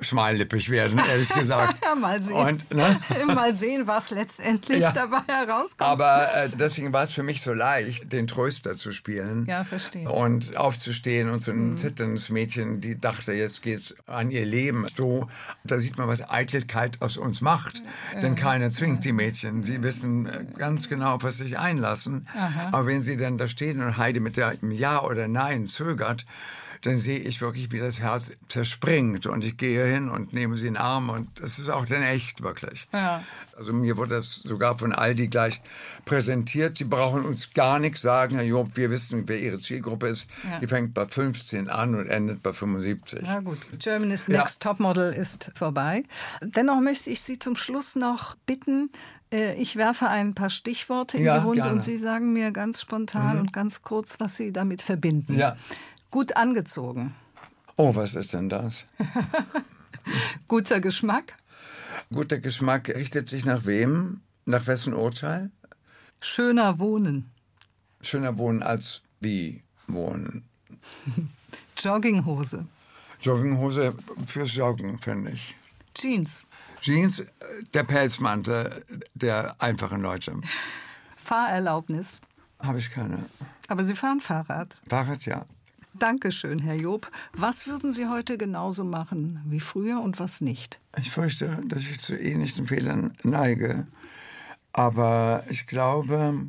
[SPEAKER 3] schmallippig werden, ehrlich gesagt.
[SPEAKER 2] Mal sehen.
[SPEAKER 3] Und, ne?
[SPEAKER 2] mal sehen, was letztendlich
[SPEAKER 3] Ja.
[SPEAKER 2] dabei herauskommt.
[SPEAKER 3] Aber äh, deswegen war es für mich so leicht, den Tröster zu spielen.
[SPEAKER 2] Ja, verstehe.
[SPEAKER 3] Und aufzustehen und so
[SPEAKER 2] Mhm.
[SPEAKER 3] ein zitterndes Mädchen, die dachte, jetzt geht's an ihr Leben. So, da sieht man, was Eitelkeit aus uns macht. Denn keiner zwingt die Mädchen. Sie wissen äh, ganz genau, auf was sie sich einlassen. Aber wenn sie dann da stehen und Heidi mit dem Ja oder Nein zögert, dann sehe ich wirklich, wie das Herz zerspringt. Und ich gehe hin und nehme sie in den Arm. Und das ist auch dann echt, wirklich.
[SPEAKER 2] Ja.
[SPEAKER 3] Also mir wurde das sogar von Aldi gleich präsentiert. Sie brauchen uns gar nichts sagen, Herr Job, wir wissen, wer Ihre Zielgruppe ist. Die fängt bei 15 an und endet bei 75.
[SPEAKER 2] Na gut, Germany's
[SPEAKER 3] Ja.
[SPEAKER 2] Next Topmodel ist vorbei. Dennoch möchte ich Sie zum Schluss noch bitten, äh, ich werfe ein paar Stichworte in
[SPEAKER 3] Ja,
[SPEAKER 2] die Runde
[SPEAKER 3] gerne. Mhm.
[SPEAKER 2] und Sie sagen mir ganz spontan und ganz kurz, was Sie damit verbinden.
[SPEAKER 3] Ja.
[SPEAKER 2] Gut angezogen,
[SPEAKER 3] Oh, was ist denn das?
[SPEAKER 2] guter Geschmack,
[SPEAKER 3] Guter Geschmack richtet sich nach wem? Nach wessen Urteil?
[SPEAKER 2] schöner Wohnen,
[SPEAKER 3] Schöner wohnen als wie wohnen.
[SPEAKER 2] Jogginghose,
[SPEAKER 3] Jogginghose fürs Joggen, finde ich.
[SPEAKER 2] Jeans,
[SPEAKER 3] Jeans, äh, der Pelzmantel der einfachen Leute.
[SPEAKER 2] Fahrerlaubnis.
[SPEAKER 3] Habe ich keine.
[SPEAKER 2] Aber Sie fahren Fahrrad.
[SPEAKER 3] Fahrrad, ja.
[SPEAKER 2] Dankeschön, Herr Job. Was würden Sie heute genauso machen wie früher und was nicht?
[SPEAKER 3] Ich fürchte, dass ich zu ähnlichen Fehlern neige. Aber ich glaube,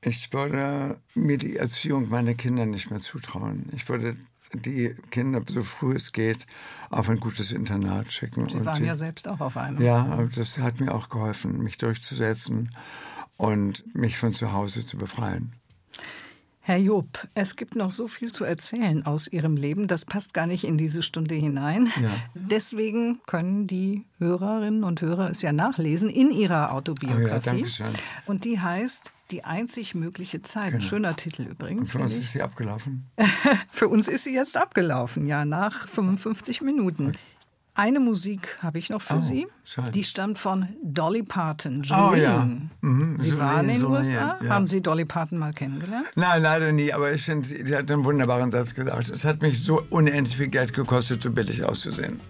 [SPEAKER 3] ich würde mir die Erziehung meiner Kinder nicht mehr zutrauen. Ich würde die Kinder, so früh es geht, auf ein gutes Internat schicken.
[SPEAKER 2] Sie
[SPEAKER 3] Und
[SPEAKER 2] waren
[SPEAKER 3] die-
[SPEAKER 2] ja selbst auch auf einem.
[SPEAKER 3] Ja, das hat mir auch geholfen, mich durchzusetzen und mich von zu Hause zu befreien.
[SPEAKER 2] Herr Job, es gibt noch so viel zu erzählen aus Ihrem Leben. Das passt gar nicht in diese Stunde hinein.
[SPEAKER 3] Ja.
[SPEAKER 2] Deswegen können die Hörerinnen und Hörer es ja nachlesen in ihrer Autobiografie.
[SPEAKER 3] Oh ja. Genau.
[SPEAKER 2] Und die heißt Die einzig mögliche Zeit. Ein Schöner Titel
[SPEAKER 3] Und
[SPEAKER 2] übrigens.
[SPEAKER 3] für uns ist sie abgelaufen.
[SPEAKER 2] Für uns ist sie jetzt abgelaufen, ja, nach 55 Minuten. Eine Musik habe ich noch für
[SPEAKER 3] Oh,
[SPEAKER 2] Sie.
[SPEAKER 3] schade.
[SPEAKER 2] Die stammt von Dolly Parton.
[SPEAKER 3] Oh,
[SPEAKER 2] Jolene.
[SPEAKER 3] ja. Mhm,
[SPEAKER 2] Sie
[SPEAKER 3] Jolene,
[SPEAKER 2] waren in den
[SPEAKER 3] Jolene,
[SPEAKER 2] USA.
[SPEAKER 3] ja.
[SPEAKER 2] Haben Sie Dolly Parton mal kennengelernt?
[SPEAKER 3] Nein, leider nie, aber ich finde, sie sie hat einen wunderbaren Satz gesagt. Es hat mich so unendlich viel Geld gekostet, so billig auszusehen.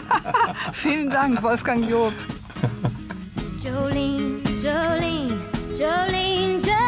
[SPEAKER 2] Vielen Dank, Wolfgang Job.
[SPEAKER 5] Jolene, Jolene, Jolene, Jolene.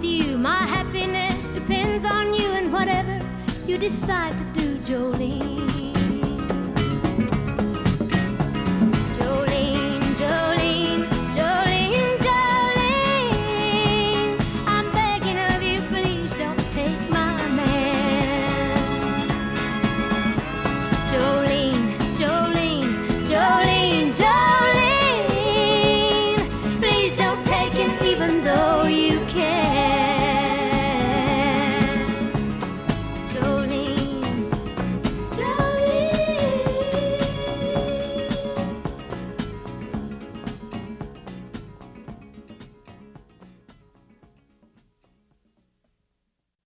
[SPEAKER 5] With you. My happiness depends on you and whatever you decide to do, Jolene.